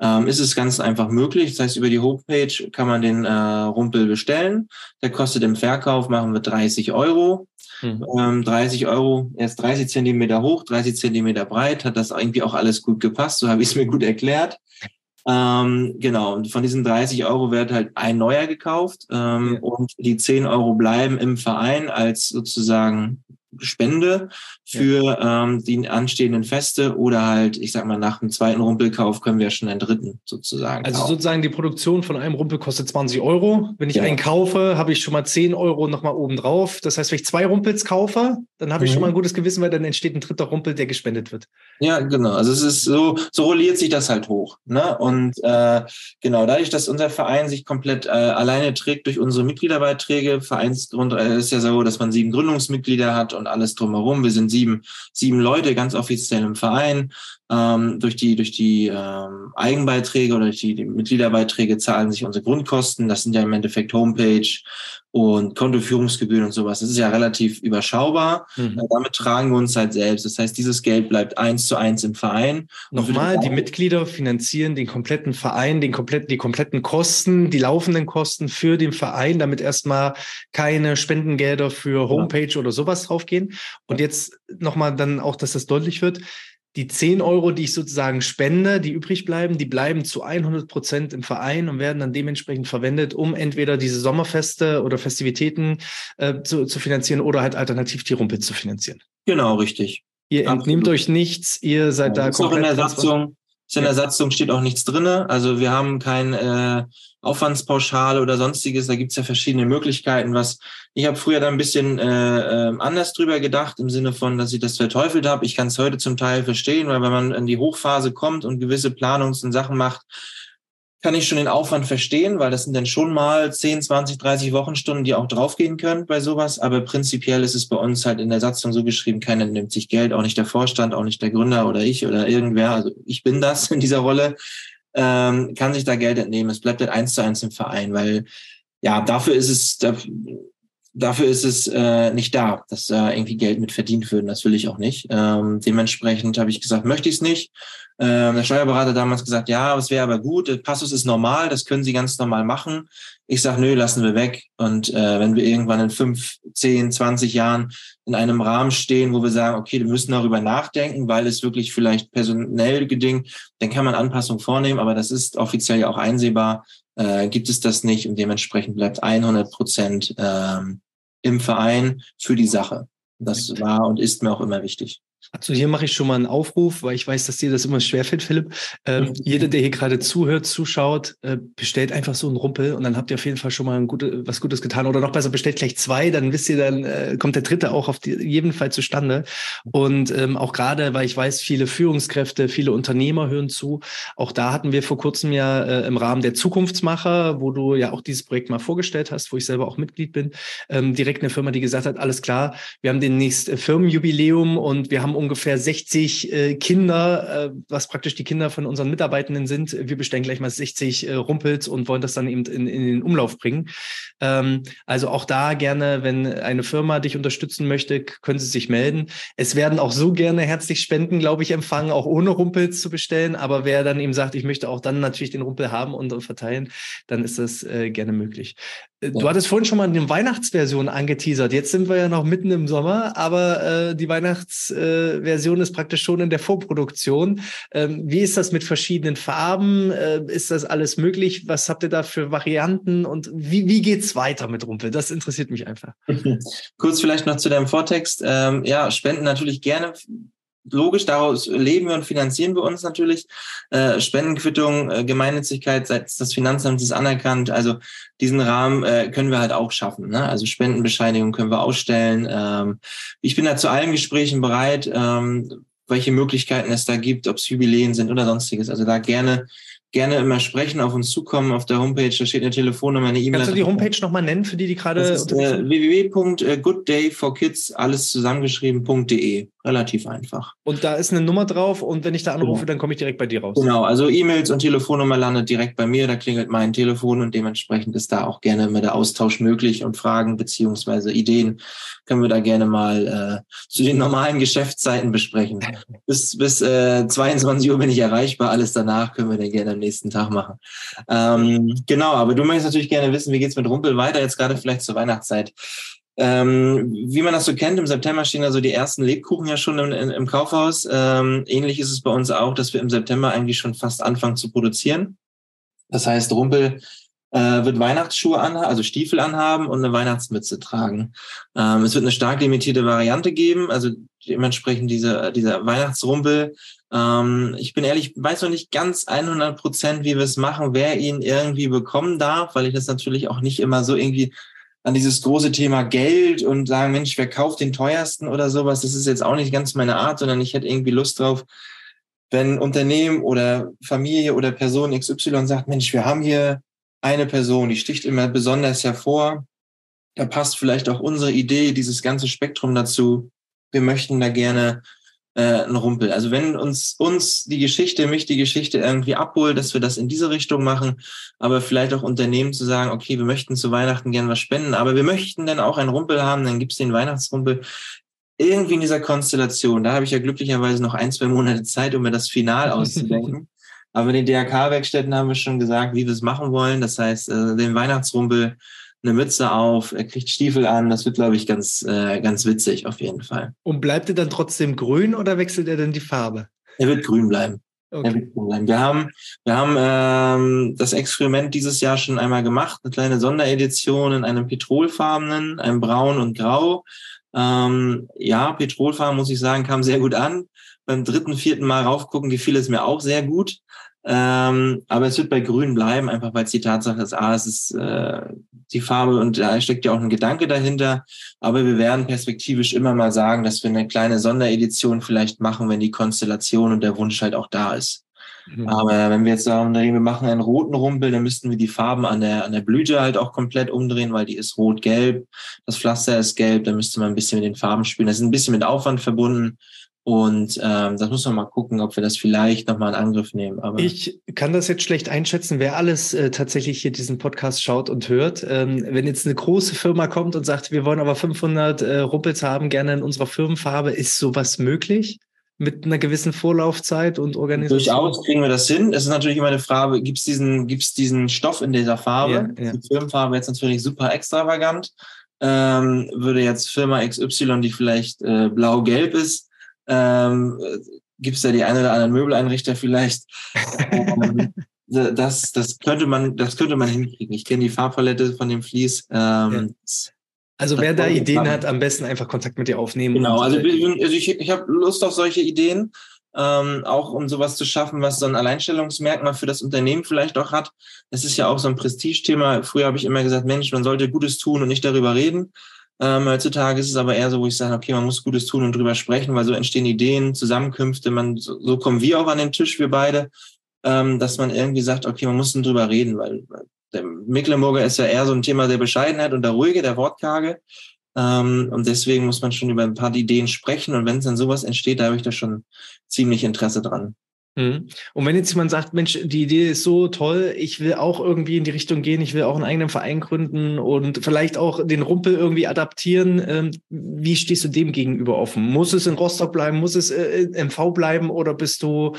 Ähm, ist es ganz einfach möglich, das heißt, über die Homepage kann man den äh, Rumpel bestellen, der kostet im Verkauf, machen wir 30 Euro. Mhm. Ähm, 30 Euro, er ist 30 Zentimeter hoch, 30 Zentimeter breit, hat das irgendwie auch alles gut gepasst, so habe ich es mir gut erklärt. Ähm, genau, und von diesen 30 Euro wird halt ein neuer gekauft ähm, ja. und die 10 Euro bleiben im Verein als sozusagen Spende für ja. ähm, die anstehenden Feste oder halt, ich sag mal, nach dem zweiten Rumpelkauf können wir schon einen dritten sozusagen. Also kaufen. sozusagen die Produktion von einem Rumpel kostet 20 Euro. Wenn ich ja. einen kaufe, habe ich schon mal 10 Euro nochmal oben drauf. Das heißt, wenn ich zwei Rumpels kaufe, dann habe ich mhm. schon mal ein gutes Gewissen, weil dann entsteht ein dritter Rumpel, der gespendet wird. Ja, genau. Also es ist so, so rolliert sich das halt hoch. Ne? Und äh, genau, dadurch, dass unser Verein sich komplett äh, alleine trägt durch unsere Mitgliederbeiträge, Vereinsgrund äh, ist ja so, dass man sieben Gründungsmitglieder hat und alles drumherum. Wir sind sieben, sieben Leute ganz offiziell im Verein. Ähm, durch die, durch die ähm, Eigenbeiträge oder durch die, die Mitgliederbeiträge zahlen sich unsere Grundkosten. Das sind ja im Endeffekt Homepage und Kontoführungsgebühren und sowas. Das ist ja relativ überschaubar. Mhm. Äh, damit tragen wir uns halt selbst. Das heißt, dieses Geld bleibt eins zu eins im Verein. Nochmal, die Mitglieder finanzieren den kompletten Verein, den kompletten, die kompletten Kosten, die laufenden Kosten für den Verein, damit erstmal keine Spendengelder für Homepage ja. oder sowas draufgehen. Und jetzt nochmal dann auch, dass das deutlich wird die 10 Euro, die ich sozusagen spende, die übrig bleiben, die bleiben zu 100 Prozent im Verein und werden dann dementsprechend verwendet, um entweder diese Sommerfeste oder Festivitäten äh, zu, zu finanzieren oder halt alternativ die Rumpel zu finanzieren. Genau, richtig. Ihr Absolut. entnehmt euch nichts, ihr seid ja, da komplett... Auch in der Satzung, in der Satzung steht auch nichts drinne. Also wir haben kein äh, Aufwandspauschale oder sonstiges. Da gibt's ja verschiedene Möglichkeiten. Was ich habe früher da ein bisschen äh, ähm, anders drüber gedacht, im Sinne von, dass ich das verteufelt habe. Ich kann es heute zum Teil verstehen, weil wenn man in die Hochphase kommt und gewisse Planungs- und Sachen macht, kann ich schon den Aufwand verstehen, weil das sind dann schon mal 10, 20, 30 Wochenstunden, die auch draufgehen können bei sowas. Aber prinzipiell ist es bei uns halt in der Satzung so geschrieben, keiner nimmt sich Geld, auch nicht der Vorstand, auch nicht der Gründer oder ich oder irgendwer. Also ich bin das in dieser Rolle ähm, kann sich da Geld entnehmen. Es bleibt halt eins zu eins im Verein, weil ja, dafür ist es, dafür ist es äh, nicht da, dass da irgendwie Geld mit verdient wird. Das will ich auch nicht. Ähm, dementsprechend habe ich gesagt, möchte ich es nicht. Ähm, der Steuerberater damals gesagt, ja, es wäre aber gut, Passus ist normal, das können Sie ganz normal machen. Ich sage, nö, lassen wir weg. Und äh, wenn wir irgendwann in fünf, zehn, zwanzig Jahren in einem Rahmen stehen, wo wir sagen, okay, wir müssen darüber nachdenken, weil es wirklich vielleicht personell gedingt, dann kann man Anpassungen vornehmen, aber das ist offiziell ja auch einsehbar äh, gibt es das nicht und dementsprechend bleibt 100 Prozent ähm, im Verein für die Sache. Das war und ist mir auch immer wichtig. Also hier mache ich schon mal einen Aufruf, weil ich weiß, dass dir das immer schwerfällt, Philipp. Ähm, jeder, der hier gerade zuhört, zuschaut, äh, bestellt einfach so einen Rumpel und dann habt ihr auf jeden Fall schon mal gute, was Gutes getan. Oder noch besser, bestellt gleich zwei, dann wisst ihr, dann äh, kommt der dritte auch auf die, jeden Fall zustande. Und ähm, auch gerade, weil ich weiß, viele Führungskräfte, viele Unternehmer hören zu. Auch da hatten wir vor kurzem ja äh, im Rahmen der Zukunftsmacher, wo du ja auch dieses Projekt mal vorgestellt hast, wo ich selber auch Mitglied bin, ähm, direkt eine Firma, die gesagt hat, alles klar, wir haben demnächst äh, Firmenjubiläum und wir haben ungefähr 60 äh, Kinder, äh, was praktisch die Kinder von unseren Mitarbeitenden sind. Wir bestellen gleich mal 60 äh, Rumpels und wollen das dann eben in, in den Umlauf bringen. Ähm, also auch da gerne, wenn eine Firma dich unterstützen möchte, können sie sich melden. Es werden auch so gerne herzlich Spenden, glaube ich, empfangen, auch ohne Rumpels zu bestellen. Aber wer dann eben sagt, ich möchte auch dann natürlich den Rumpel haben und verteilen, dann ist das äh, gerne möglich. Äh, du hattest vorhin schon mal eine Weihnachtsversion angeteasert. Jetzt sind wir ja noch mitten im Sommer, aber äh, die Weihnachtsversion äh, ist praktisch schon in der Vorproduktion. Ähm, wie ist das mit verschiedenen Farben? Äh, ist das alles möglich? Was habt ihr da für Varianten und wie, wie geht's weiter mit Rumpel? Das interessiert mich einfach. Kurz vielleicht noch zu deinem Vortext. Ähm, ja, spenden natürlich gerne logisch, daraus leben wir und finanzieren wir uns natürlich. Äh, Spendenquittung, äh, Gemeinnützigkeit seitens des Finanzamts ist anerkannt. Also diesen Rahmen äh, können wir halt auch schaffen. Ne? Also Spendenbescheinigung können wir ausstellen. Ähm, ich bin da zu allen Gesprächen bereit, ähm, welche Möglichkeiten es da gibt, ob es Jubiläen sind oder sonstiges. Also da gerne gerne immer sprechen, auf uns zukommen. Auf der Homepage, da steht eine Telefonnummer, eine E-Mail. Kannst du die Homepage nochmal nennen, für die, die gerade... Das ist äh, www.gooddayforkids, alles zusammengeschrieben.de. relativ einfach. Und da ist eine Nummer drauf und wenn ich da anrufe, genau. dann komme ich direkt bei dir raus. Genau, also E-Mails und Telefonnummer landet direkt bei mir, da klingelt mein Telefon und dementsprechend ist da auch gerne immer der Austausch möglich und Fragen beziehungsweise Ideen können wir da gerne mal äh, zu den normalen Geschäftszeiten besprechen. bis bis äh, 22 Uhr bin ich erreichbar, alles danach können wir dann gerne am nächsten Tag machen. Ähm, genau, aber du möchtest natürlich gerne wissen, wie geht's mit Rumpel weiter, jetzt gerade vielleicht zur Weihnachtszeit. Ähm, wie man das so kennt, im September stehen also die ersten Lebkuchen ja schon im, im Kaufhaus. Ähm, ähnlich ist es bei uns auch, dass wir im September eigentlich schon fast anfangen zu produzieren. Das heißt, Rumpel äh, wird Weihnachtsschuhe anhaben, also Stiefel anhaben und eine Weihnachtsmütze tragen. Ähm, es wird eine stark limitierte Variante geben, also dementsprechend diese, dieser Weihnachtsrumpel. Ähm, ich bin ehrlich, weiß noch nicht ganz 100 Prozent, wie wir es machen, wer ihn irgendwie bekommen darf, weil ich das natürlich auch nicht immer so irgendwie an dieses große Thema Geld und sagen, Mensch, wer kauft den teuersten oder sowas, das ist jetzt auch nicht ganz meine Art, sondern ich hätte irgendwie Lust drauf, wenn Unternehmen oder Familie oder Person XY sagt, Mensch, wir haben hier eine Person, die sticht immer besonders hervor, da passt vielleicht auch unsere Idee, dieses ganze Spektrum dazu. Wir möchten da gerne äh, ein Rumpel. Also wenn uns, uns die Geschichte, mich die Geschichte irgendwie abholt, dass wir das in diese Richtung machen, aber vielleicht auch Unternehmen zu sagen, okay, wir möchten zu Weihnachten gern was spenden, aber wir möchten dann auch einen Rumpel haben, dann gibt's den Weihnachtsrumpel. Irgendwie in dieser Konstellation, da habe ich ja glücklicherweise noch ein, zwei Monate Zeit, um mir das Final auszudenken. aber in den DRK-Werkstätten haben wir schon gesagt, wie wir es machen wollen. Das heißt, äh, den Weihnachtsrumpel eine Mütze auf, er kriegt Stiefel an. Das wird, glaube ich, ganz, äh, ganz witzig auf jeden Fall. Und bleibt er dann trotzdem grün oder wechselt er dann die Farbe? Er wird grün bleiben. Okay. Er wird grün bleiben. Wir haben, wir haben ähm, das Experiment dieses Jahr schon einmal gemacht, eine kleine Sonderedition in einem petrolfarbenen, einem Braun und Grau. Ähm, ja, Petrolfarben, muss ich sagen, kam sehr gut an. Beim dritten, vierten Mal raufgucken gefiel es mir auch sehr gut. Ähm, aber es wird bei Grün bleiben, einfach weil es die Tatsache ist, ah, es ist äh, die Farbe und da steckt ja auch ein Gedanke dahinter. Aber wir werden perspektivisch immer mal sagen, dass wir eine kleine Sonderedition vielleicht machen, wenn die Konstellation und der Wunsch halt auch da ist. Mhm. Aber wenn wir jetzt sagen, wir machen einen roten Rumpel, dann müssten wir die Farben an der, an der Blüte halt auch komplett umdrehen, weil die ist rot-gelb. Das Pflaster ist gelb, da müsste man ein bisschen mit den Farben spielen. Das ist ein bisschen mit Aufwand verbunden. Und ähm, das muss man mal gucken, ob wir das vielleicht nochmal in Angriff nehmen. Aber ich kann das jetzt schlecht einschätzen, wer alles äh, tatsächlich hier diesen Podcast schaut und hört. Ähm, wenn jetzt eine große Firma kommt und sagt, wir wollen aber 500 äh, Ruppels haben, gerne in unserer Firmenfarbe, ist sowas möglich? Mit einer gewissen Vorlaufzeit und Organisation? Durchaus kriegen wir das hin. Es ist natürlich immer eine Frage, gibt es diesen, gibt's diesen Stoff in dieser Farbe? Ja, ja. Die Firmenfarbe jetzt natürlich super extravagant. Ähm, würde jetzt Firma XY, die vielleicht äh, blau-gelb ist, ähm, Gibt es da die eine oder anderen Möbeleinrichter vielleicht? ähm, das, das könnte man, das könnte man hinkriegen. Ich kenne die Farbpalette von dem Vlies. Ähm, ja. Also wer da Ideen hat, am besten einfach Kontakt mit dir aufnehmen. Genau, also, also ich, ich habe Lust auf solche Ideen, ähm, auch um sowas zu schaffen, was so ein Alleinstellungsmerkmal für das Unternehmen vielleicht auch hat. Es ist ja auch so ein Prestigethema. Früher habe ich immer gesagt, Mensch, man sollte Gutes tun und nicht darüber reden. Ähm, heutzutage ist es aber eher so, wo ich sage, okay, man muss Gutes tun und drüber sprechen, weil so entstehen Ideen, Zusammenkünfte, man, so, so kommen wir auch an den Tisch, wir beide, ähm, dass man irgendwie sagt, okay, man muss drüber reden, weil der Mecklenburger ist ja eher so ein Thema der Bescheidenheit und der Ruhige, der Wortkarge. Ähm, und deswegen muss man schon über ein paar Ideen sprechen. Und wenn es dann sowas entsteht, da habe ich da schon ziemlich Interesse dran. Mhm. Und wenn jetzt jemand sagt, Mensch, die Idee ist so toll, ich will auch irgendwie in die Richtung gehen, ich will auch einen eigenen Verein gründen und vielleicht auch den Rumpel irgendwie adaptieren, ähm, wie stehst du dem gegenüber offen? Muss es in Rostock bleiben, muss es äh, in MV bleiben oder bist du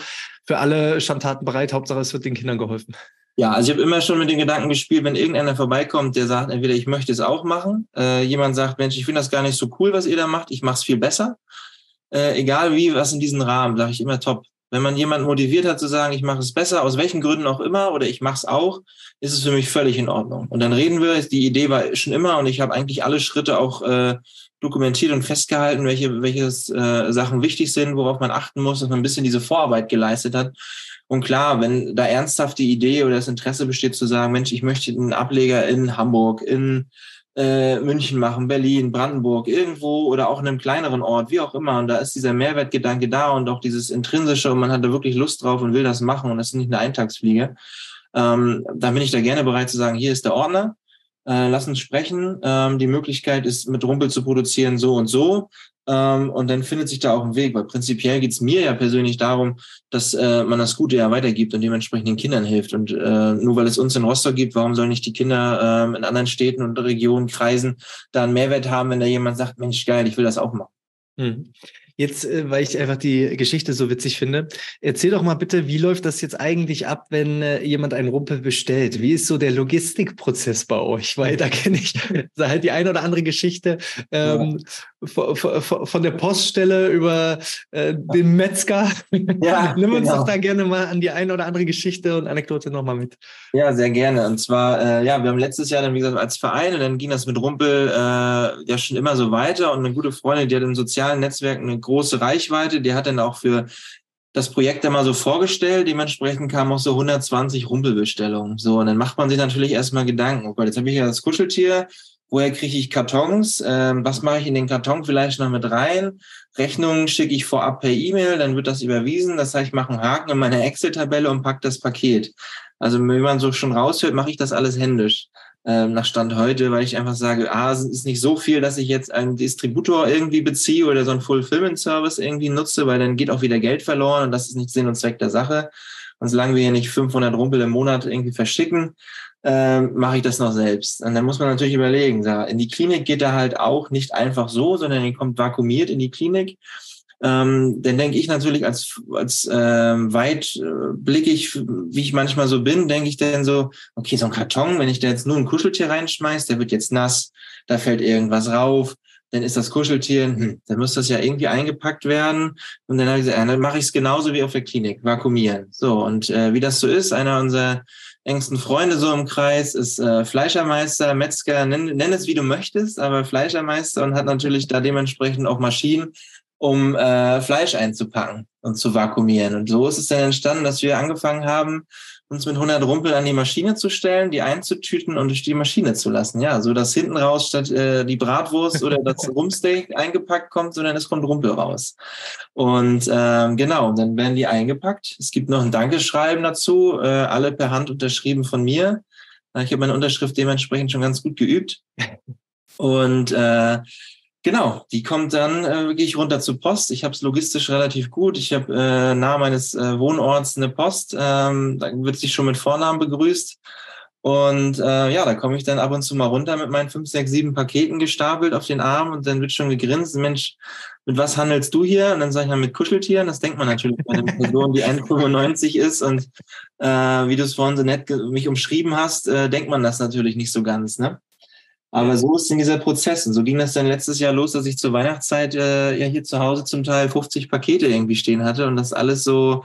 für alle Schandtaten bereit? Hauptsache, es wird den Kindern geholfen. Ja, also ich habe immer schon mit den Gedanken gespielt, wenn irgendeiner vorbeikommt, der sagt, entweder ich möchte es auch machen, äh, jemand sagt, Mensch, ich finde das gar nicht so cool, was ihr da macht, ich mache es viel besser. Äh, egal wie, was in diesem Rahmen, sage ich immer top. Wenn man jemanden motiviert hat zu sagen, ich mache es besser, aus welchen Gründen auch immer, oder ich mache es auch, ist es für mich völlig in Ordnung. Und dann reden wir, die Idee war schon immer und ich habe eigentlich alle Schritte auch äh, dokumentiert und festgehalten, welche, welche äh, Sachen wichtig sind, worauf man achten muss, dass man ein bisschen diese Vorarbeit geleistet hat. Und klar, wenn da ernsthaft die Idee oder das Interesse besteht zu sagen, Mensch, ich möchte einen Ableger in Hamburg, in äh, München machen, Berlin, Brandenburg, irgendwo oder auch in einem kleineren Ort, wie auch immer. Und da ist dieser Mehrwertgedanke da und auch dieses Intrinsische und man hat da wirklich Lust drauf und will das machen und das ist nicht eine Eintagsfliege. Ähm, dann bin ich da gerne bereit zu sagen, hier ist der Ordner, äh, lass uns sprechen. Ähm, die Möglichkeit ist, mit Rumpel zu produzieren, so und so. Ähm, und dann findet sich da auch ein Weg, weil prinzipiell geht es mir ja persönlich darum, dass äh, man das Gute ja weitergibt und dementsprechend den Kindern hilft. Und äh, nur weil es uns in Rostock gibt, warum sollen nicht die Kinder äh, in anderen Städten und Regionen, Kreisen da einen Mehrwert haben, wenn da jemand sagt, Mensch, geil, ich will das auch machen. Hm. Jetzt, äh, weil ich einfach die Geschichte so witzig finde, erzähl doch mal bitte, wie läuft das jetzt eigentlich ab, wenn äh, jemand einen Rumpel bestellt? Wie ist so der Logistikprozess bei euch? Weil da kenne ich halt die eine oder andere Geschichte ähm, ja. von, der Poststelle über äh, den Metzger. Ja, Nimm uns genau. doch da gerne mal an die eine oder andere Geschichte und Anekdote nochmal mit. Ja, sehr gerne. Und zwar, äh, ja, wir haben letztes Jahr dann, wie gesagt, als Verein und dann ging das mit Rumpel äh, ja schon immer so weiter und eine gute Freundin, die hat im sozialen Netzwerk eine große Reichweite. Die hat dann auch für das Projekt einmal so vorgestellt. Dementsprechend kamen auch so 120 Rumpelbestellungen. So, und dann macht man sich natürlich erstmal Gedanken. Oh Gott, jetzt habe ich ja das Kuscheltier. Woher kriege ich Kartons? Ähm, was mache ich in den Karton vielleicht noch mit rein? Rechnungen schicke ich vorab per E-Mail, dann wird das überwiesen. Das heißt, ich mache einen Haken in meine Excel-Tabelle und pack das Paket. Also wenn man so schon raushört, mache ich das alles händisch ähm, nach Stand heute, weil ich einfach sage, ah, es ist nicht so viel, dass ich jetzt einen Distributor irgendwie beziehe oder so einen Fulfillment-Service irgendwie nutze, weil dann geht auch wieder Geld verloren und das ist nicht Sinn und Zweck der Sache. Und solange wir hier nicht 500 Rumpel im Monat irgendwie verschicken, äh, mache ich das noch selbst. Und dann muss man natürlich überlegen, in die Klinik geht er halt auch nicht einfach so, sondern er kommt vakuumiert in die Klinik ähm, dann denke ich natürlich als, als ähm, weitblickig, wie ich manchmal so bin, denke ich dann so, okay, so ein Karton, wenn ich da jetzt nur ein Kuscheltier reinschmeiß, der wird jetzt nass, da fällt irgendwas rauf, dann ist das Kuscheltier, hm, dann muss das ja irgendwie eingepackt werden. Und dann habe ich gesagt, dann mache ich es genauso wie auf der Klinik, vakuumieren. So, und äh, wie das so ist, einer unserer engsten Freunde so im Kreis ist äh, Fleischermeister, Metzger, nenn, nenn es wie du möchtest, aber Fleischermeister und hat natürlich da dementsprechend auch Maschinen, um äh, Fleisch einzupacken und zu vakuumieren. Und so ist es dann entstanden, dass wir angefangen haben, uns mit 100 Rumpel an die Maschine zu stellen, die einzutüten und durch die Maschine zu lassen. Ja, so dass hinten raus statt äh, die Bratwurst oder das Rumpsteak eingepackt kommt, sondern es kommt Rumpel raus. Und ähm, genau, dann werden die eingepackt. Es gibt noch ein Dankeschreiben dazu, äh, alle per Hand unterschrieben von mir. Ich habe meine Unterschrift dementsprechend schon ganz gut geübt. Und äh, Genau, die kommt dann äh, wirklich runter zur Post. Ich habe es logistisch relativ gut. Ich habe äh, nahe meines äh, Wohnorts eine Post. Ähm, da wird sich schon mit Vornamen begrüßt. Und äh, ja, da komme ich dann ab und zu mal runter mit meinen fünf, sechs, sieben Paketen gestapelt auf den Arm und dann wird schon gegrinst, Mensch, mit was handelst du hier? Und dann sage ich mal mit Kuscheltieren. Das denkt man natürlich bei einer Person, die 1,95 ist und äh, wie du es vorhin so nett mich umschrieben hast, äh, denkt man das natürlich nicht so ganz. Ne? Aber so ist in dieser Prozess. Und so ging das dann letztes Jahr los, dass ich zur Weihnachtszeit äh, ja hier zu Hause zum Teil 50 Pakete irgendwie stehen hatte und das alles so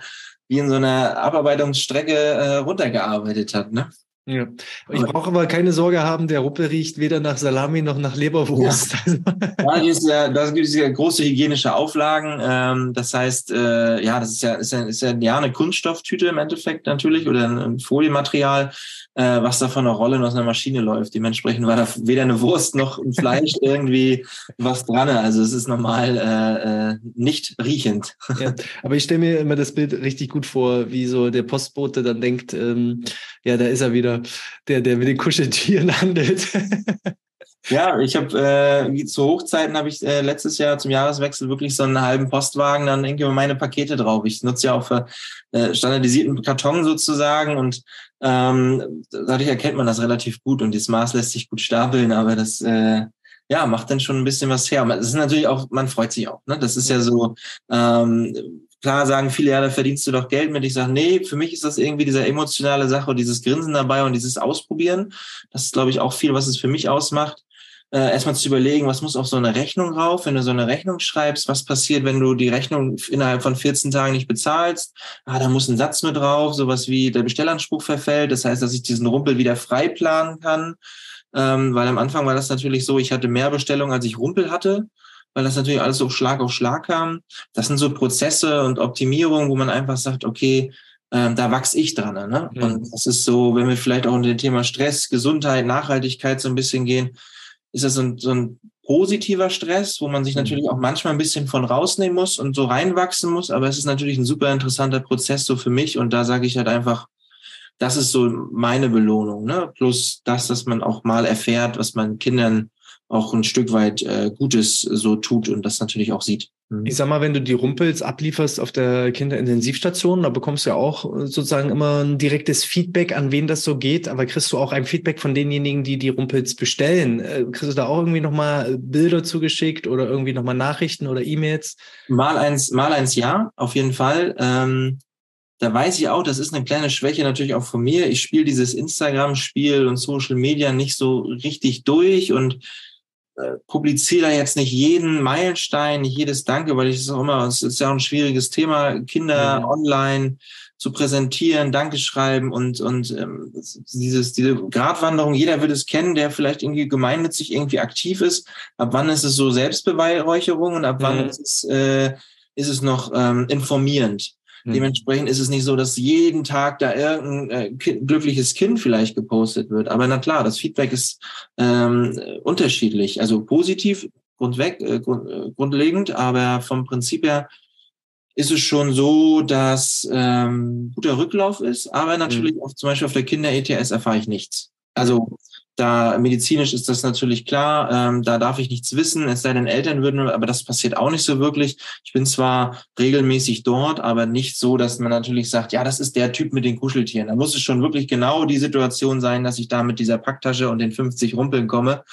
wie in so einer Abarbeitungsstrecke äh, runtergearbeitet hat. Ne? Ja. Ich brauche aber keine Sorge haben, der Ruppe riecht weder nach Salami noch nach Leberwurst. Ja, ja, das gibt es ja große hygienische Auflagen. Ähm, das heißt, äh, ja, das ist ja, ist ja, ist ja, ja eine Kunststofftüte im Endeffekt natürlich oder ein, ein Folienmaterial, äh, was da von einer Rolle aus einer Maschine läuft. Dementsprechend war da weder eine Wurst noch ein Fleisch irgendwie was dran. Also es ist normal äh, äh, nicht riechend. Ja, aber ich stelle mir immer das Bild richtig gut vor, wie so der Postbote dann denkt, ähm, ja, da ist er wieder der, der mit den Kuscheltieren handelt. Ja, ich habe äh, zu Hochzeiten habe ich äh, letztes Jahr zum Jahreswechsel wirklich so einen halben Postwagen dann irgendwie meine Pakete drauf. Ich nutze ja auch für äh, standardisierten Karton sozusagen und ähm, dadurch erkennt man das relativ gut und das Maß lässt sich gut stapeln, aber das äh, ja macht dann schon ein bisschen was her. Das ist natürlich auch, man freut sich auch. Ne? Das ist ja so ähm, klar sagen viele, ja, da verdienst du doch Geld mit. Ich sage, nee, für mich ist das irgendwie diese emotionale Sache und dieses Grinsen dabei und dieses Ausprobieren. Das ist, glaube ich, auch viel, was es für mich ausmacht. Äh, erstmal zu überlegen, was muss auf so eine Rechnung rauf, wenn du so eine Rechnung schreibst, was passiert, wenn du die Rechnung innerhalb von 14 Tagen nicht bezahlst? Ah, da muss ein Satz mit drauf, sowas wie der Bestellanspruch verfällt. Das heißt, dass ich diesen Rumpel wieder frei planen kann. Ähm, weil am Anfang war das natürlich so, ich hatte mehr Bestellungen, als ich Rumpel hatte weil das natürlich alles so Schlag auf Schlag kam. Das sind so Prozesse und Optimierungen, wo man einfach sagt, okay, ähm, da wachse ich dran. Ne? Mhm. Und das ist so, wenn wir vielleicht auch unter dem Thema Stress, Gesundheit, Nachhaltigkeit so ein bisschen gehen, ist das so ein, so ein positiver Stress, wo man sich mhm. natürlich auch manchmal ein bisschen von rausnehmen muss und so reinwachsen muss. Aber es ist natürlich ein super interessanter Prozess so für mich. Und da sage ich halt einfach, das ist so meine Belohnung. Ne? Plus das, dass man auch mal erfährt, was man Kindern auch ein Stück weit äh, Gutes so tut und das natürlich auch sieht. Mhm. Ich sag mal, wenn du die Rumpels ablieferst auf der Kinderintensivstation, da bekommst du ja auch äh, sozusagen immer ein direktes Feedback, an wen das so geht. Aber kriegst du auch ein Feedback von denjenigen, die die Rumpels bestellen? Äh, kriegst du da auch irgendwie nochmal Bilder zugeschickt oder irgendwie nochmal Nachrichten oder E-Mails? Mal eins, mal eins ja, auf jeden Fall. Ähm, da weiß ich auch, das ist eine kleine Schwäche natürlich auch von mir. Ich spiele dieses Instagram-Spiel und Social Media nicht so richtig durch und äh, publiziere da jetzt nicht jeden Meilenstein, nicht jedes Danke, weil ich es auch immer, es ist ja auch ein schwieriges Thema, Kinder mhm. online zu präsentieren, Danke schreiben und, und ähm, dieses, diese Gratwanderung, jeder wird es kennen, der vielleicht irgendwie gemeinnützig irgendwie aktiv ist. Ab wann ist es so Selbstbeweihräucherung und ab wann mhm. ist es, äh, ist es noch ähm, informierend? Hm. Dementsprechend ist es nicht so, dass jeden Tag da irgendein äh, glückliches Kind vielleicht gepostet wird. Aber na klar, das Feedback ist ähm, unterschiedlich. Also positiv grundweg, äh, grund, äh, grundlegend, aber vom Prinzip her ist es schon so, dass ähm, guter Rücklauf ist, aber natürlich mhm. auch zum Beispiel auf der Kinder-ETS erfahre ich nichts. Also da medizinisch ist das natürlich klar, ähm, da darf ich nichts wissen, es sei denn Eltern würden, aber das passiert auch nicht so wirklich. Ich bin zwar regelmäßig dort, aber nicht so, dass man natürlich sagt, ja, das ist der Typ mit den Kuscheltieren. Da muss es schon wirklich genau die Situation sein, dass ich da mit dieser Packtasche und den 50 Rumpeln komme,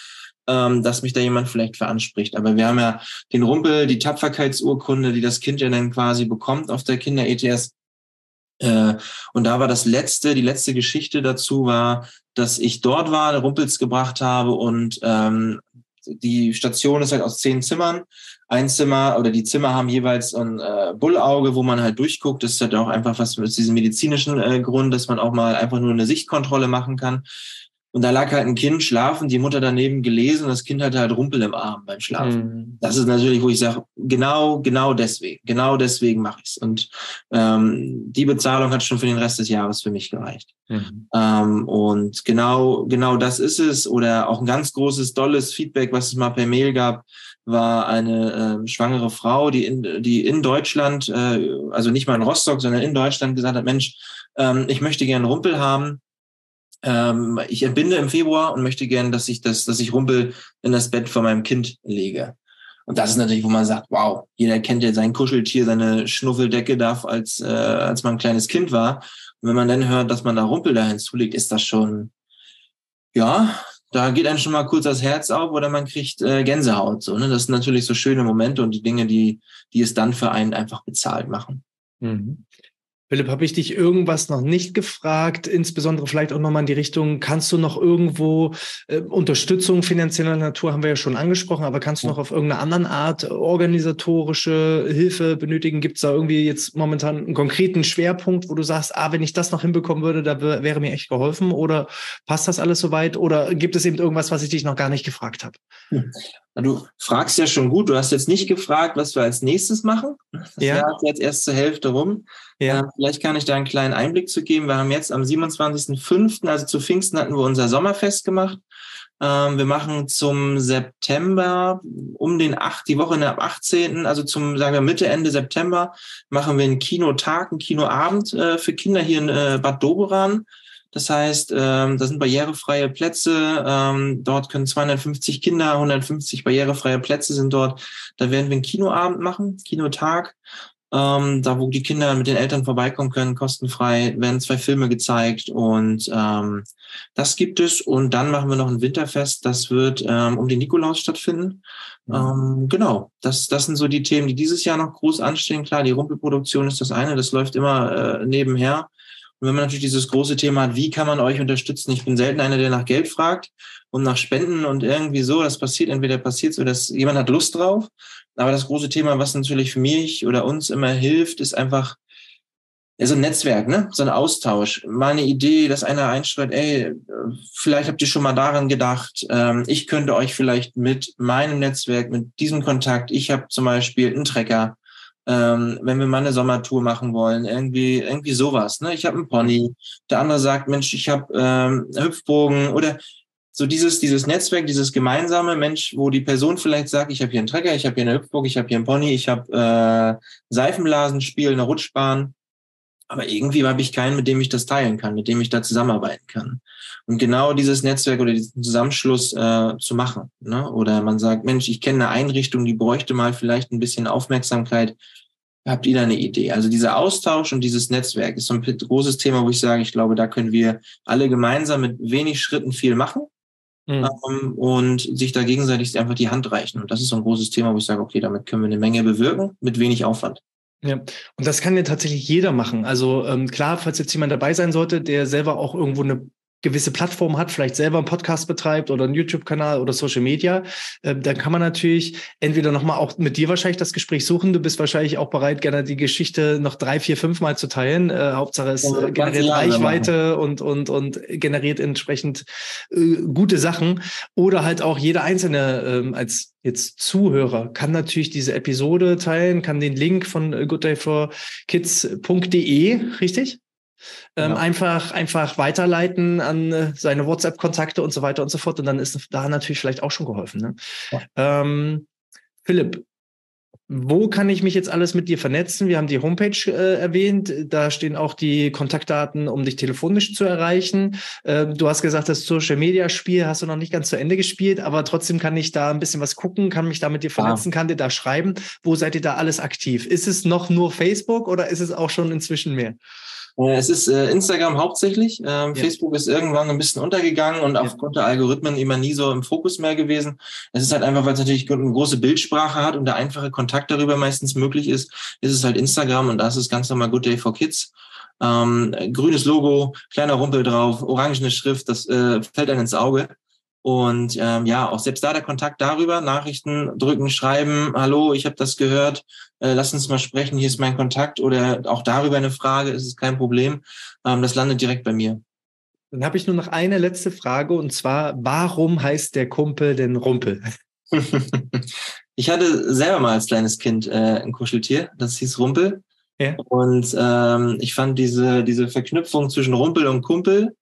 ähm, dass mich da jemand vielleicht veranspricht. Aber wir haben ja den Rumpel, die Tapferkeitsurkunde, die das Kind ja dann quasi bekommt auf der Kinder-ETS. Äh, und da war das letzte, die letzte Geschichte dazu war, dass ich dort war, Rumpels gebracht habe und ähm, die Station ist halt aus zehn Zimmern. Ein Zimmer oder die Zimmer haben jeweils ein äh, Bullauge, wo man halt durchguckt. Das ist halt auch einfach was mit diesem medizinischen äh, Grund, dass man auch mal einfach nur eine Sichtkontrolle machen kann. Und da lag halt ein Kind schlafen, die Mutter daneben gelesen das Kind hatte halt Rumpel im Arm beim Schlafen. Mhm. Das ist natürlich, wo ich sage, genau, genau deswegen, genau deswegen mache ich's. Und ähm, die Bezahlung hat schon für den Rest des Jahres für mich gereicht. Mhm. Ähm, und genau, genau das ist es. Oder auch ein ganz großes, dolles Feedback, was es mal per Mail gab, war eine äh, schwangere Frau, die in, die in Deutschland, äh, also nicht mal in Rostock, sondern in Deutschland gesagt hat, Mensch, ähm, ich möchte gerne Rumpel haben ähm, ich entbinde im Februar und möchte gern, dass ich das, dass ich Rumpel in das Bett von meinem Kind lege. Und das ist natürlich, wo man sagt, wow, jeder kennt ja sein Kuscheltier, seine Schnuffeldecke darf, als, äh, als man ein kleines Kind war. Und wenn man dann hört, dass man da Rumpel da hinzulegt, ist das schon, ja, da geht einem schon mal kurz das Herz auf oder man kriegt äh, Gänsehaut. So, ne? Das sind natürlich so schöne Momente und die Dinge, die, die es dann für einen einfach bezahlt machen. Mhm. Philipp, habe ich dich irgendwas noch nicht gefragt, insbesondere vielleicht auch nochmal in die Richtung, kannst du noch irgendwo äh, Unterstützung finanzieller Natur, haben wir ja schon angesprochen, aber kannst du noch auf irgendeine anderen Art organisatorische Hilfe benötigen? Gibt es da irgendwie jetzt momentan einen konkreten Schwerpunkt, wo du sagst, ah, wenn ich das noch hinbekommen würde, da wäre mir echt geholfen? Oder passt das alles soweit? Oder gibt es eben irgendwas, was ich dich noch gar nicht gefragt habe? Du fragst ja schon gut. Du hast jetzt nicht gefragt, was wir als nächstes machen. Das ja. Jahr ist jetzt erst zur Hälfte rum. Ja. Äh, vielleicht kann ich da einen kleinen Einblick zu geben. Wir haben jetzt am 27.05., also zu Pfingsten, hatten wir unser Sommerfest gemacht. Ähm, wir machen zum September um den acht, die Woche ab 18., also zum, sagen wir Mitte, Ende September, machen wir einen Kinotag, einen Kinoabend äh, für Kinder hier in äh, Bad Doberan. Das heißt, ähm, da sind barrierefreie Plätze. Ähm, dort können 250 Kinder, 150 barrierefreie Plätze sind dort. Da werden wir einen Kinoabend machen, Kinotag. Ähm, da, wo die Kinder mit den Eltern vorbeikommen können, kostenfrei, werden zwei Filme gezeigt und ähm, das gibt es. Und dann machen wir noch ein Winterfest, das wird ähm, um den Nikolaus stattfinden. Mhm. Ähm, genau, das, das sind so die Themen, die dieses Jahr noch groß anstehen. Klar, die Rumpelproduktion ist das eine, das läuft immer äh, nebenher. Und wenn man natürlich dieses große Thema hat, wie kann man euch unterstützen? Ich bin selten einer, der nach Geld fragt und nach Spenden und irgendwie so. Das passiert, entweder passiert so, dass jemand hat Lust drauf. Aber das große Thema, was natürlich für mich oder uns immer hilft, ist einfach ja, so ein Netzwerk, ne? So ein Austausch. Mal eine Idee, dass einer einschreibt, ey, vielleicht habt ihr schon mal daran gedacht, ähm, ich könnte euch vielleicht mit meinem Netzwerk, mit diesem Kontakt, ich habe zum Beispiel einen Trecker, ähm, wenn wir mal eine Sommertour machen wollen, irgendwie, irgendwie sowas. Ne? Ich habe einen Pony, der andere sagt, Mensch, ich habe ähm, Hüpfbogen oder so dieses, dieses Netzwerk, dieses gemeinsame Mensch, wo die Person vielleicht sagt, ich habe hier einen Trecker, ich habe hier eine Hüpfburg, ich habe hier einen Pony, ich habe äh, Seifenblasenspiel, eine Rutschbahn. Aber irgendwie habe ich keinen, mit dem ich das teilen kann, mit dem ich da zusammenarbeiten kann. Und genau dieses Netzwerk oder diesen Zusammenschluss äh, zu machen. Ne? Oder man sagt, Mensch, ich kenne eine Einrichtung, die bräuchte mal vielleicht ein bisschen Aufmerksamkeit. Habt ihr da eine Idee? Also dieser Austausch und dieses Netzwerk ist so ein großes Thema, wo ich sage, ich glaube, da können wir alle gemeinsam mit wenig Schritten viel machen. Mhm. Ähm, und sich da gegenseitig einfach die Hand reichen. Und das ist so ein großes Thema, wo ich sage, okay, damit können wir eine Menge bewirken mit wenig Aufwand. Ja, und das kann ja tatsächlich jeder machen. Also ähm, klar, falls jetzt jemand dabei sein sollte, der selber auch irgendwo eine gewisse Plattform hat, vielleicht selber einen Podcast betreibt oder einen YouTube-Kanal oder Social Media, äh, dann kann man natürlich entweder nochmal auch mit dir wahrscheinlich das Gespräch suchen. Du bist wahrscheinlich auch bereit, gerne die Geschichte noch drei, vier, fünf Mal zu teilen. Äh, Hauptsache es äh, generiert Reichweite und, und, und generiert entsprechend äh, gute Sachen. Oder halt auch jeder Einzelne ähm, als jetzt Zuhörer kann natürlich diese Episode teilen, kann den Link von äh, gooddayforkids.de, richtig? Ähm, genau. einfach, einfach weiterleiten an äh, seine WhatsApp-Kontakte und so weiter und so fort. Und dann ist da natürlich vielleicht auch schon geholfen. Ne? Ja. Ähm, Philipp, wo kann ich mich jetzt alles mit dir vernetzen? Wir haben die Homepage äh, erwähnt. Da stehen auch die Kontaktdaten, um dich telefonisch zu erreichen. Äh, du hast gesagt, das Social Media Spiel hast du noch nicht ganz zu Ende gespielt, aber trotzdem kann ich da ein bisschen was gucken, kann mich da mit dir vernetzen, ah. kann dir da schreiben. Wo seid ihr da alles aktiv? Ist es noch nur Facebook oder ist es auch schon inzwischen mehr? Äh, es ist äh, Instagram hauptsächlich. Ähm, ja. Facebook ist irgendwann ein bisschen untergegangen und aufgrund der Algorithmen immer nie so im Fokus mehr gewesen. Es ist halt einfach, weil es natürlich eine große Bildsprache hat und der einfache Kontakt darüber meistens möglich ist, ist es halt Instagram und das ist ganz normal Good Day for Kids. Ähm, grünes Logo, kleiner Rumpel drauf, orangene Schrift, das äh, fällt einem ins Auge. Und ähm, ja, auch selbst da der Kontakt darüber, Nachrichten drücken, schreiben, hallo, ich habe das gehört, äh, lass uns mal sprechen, hier ist mein Kontakt oder auch darüber eine Frage, ist es kein Problem. Ähm, das landet direkt bei mir. Dann habe ich nur noch eine letzte Frage und zwar, warum heißt der Kumpel denn Rumpel? ich hatte selber mal als kleines Kind äh, ein Kuscheltier, das hieß Rumpel. Ja. Und ähm, ich fand diese, diese Verknüpfung zwischen Rumpel und Kumpel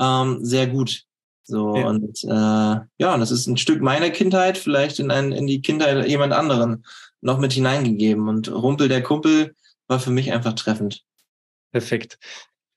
ähm, sehr gut. So, ja. und äh, ja, das ist ein Stück meiner Kindheit, vielleicht in, ein, in die Kindheit jemand anderen noch mit hineingegeben. Und Rumpel der Kumpel war für mich einfach treffend. Perfekt.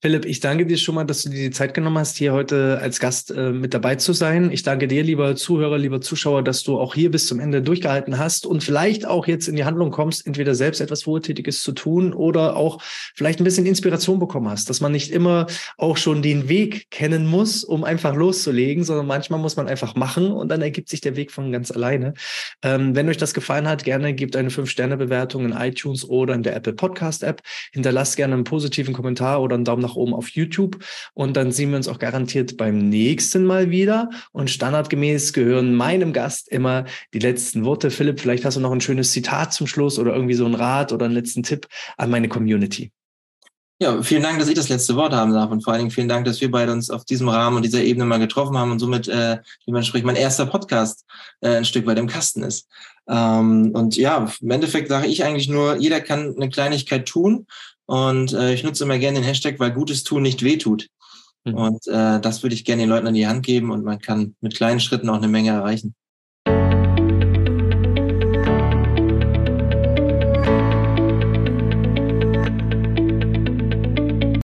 Philipp, ich danke dir schon mal, dass du dir die Zeit genommen hast, hier heute als Gast äh, mit dabei zu sein. Ich danke dir, lieber Zuhörer, lieber Zuschauer, dass du auch hier bis zum Ende durchgehalten hast und vielleicht auch jetzt in die Handlung kommst, entweder selbst etwas Wohltätiges zu tun oder auch vielleicht ein bisschen Inspiration bekommen hast, dass man nicht immer auch schon den Weg kennen muss, um einfach loszulegen, sondern manchmal muss man einfach machen und dann ergibt sich der Weg von ganz alleine. Ähm, wenn euch das gefallen hat, gerne gebt eine 5-Sterne-Bewertung in iTunes oder in der Apple Podcast App. Hinterlasst gerne einen positiven Kommentar oder einen Daumen nach nach oben auf YouTube. Und dann sehen wir uns auch garantiert beim nächsten Mal wieder. Und standardgemäß gehören meinem Gast immer die letzten Worte. Philipp, vielleicht hast du noch ein schönes Zitat zum Schluss oder irgendwie so ein Rat oder einen letzten Tipp an meine Community. Ja, vielen Dank, dass ich das letzte Wort haben darf und vor allen Dingen vielen Dank, dass wir beide uns auf diesem Rahmen und dieser Ebene mal getroffen haben und somit, äh, wie man spricht, mein erster Podcast äh, ein Stück weit im Kasten ist. Ähm, und ja, im Endeffekt sage ich eigentlich nur, jeder kann eine Kleinigkeit tun und äh, ich nutze immer gerne den Hashtag, weil Gutes tun nicht wehtut. Mhm. Und äh, das würde ich gerne den Leuten an die Hand geben und man kann mit kleinen Schritten auch eine Menge erreichen.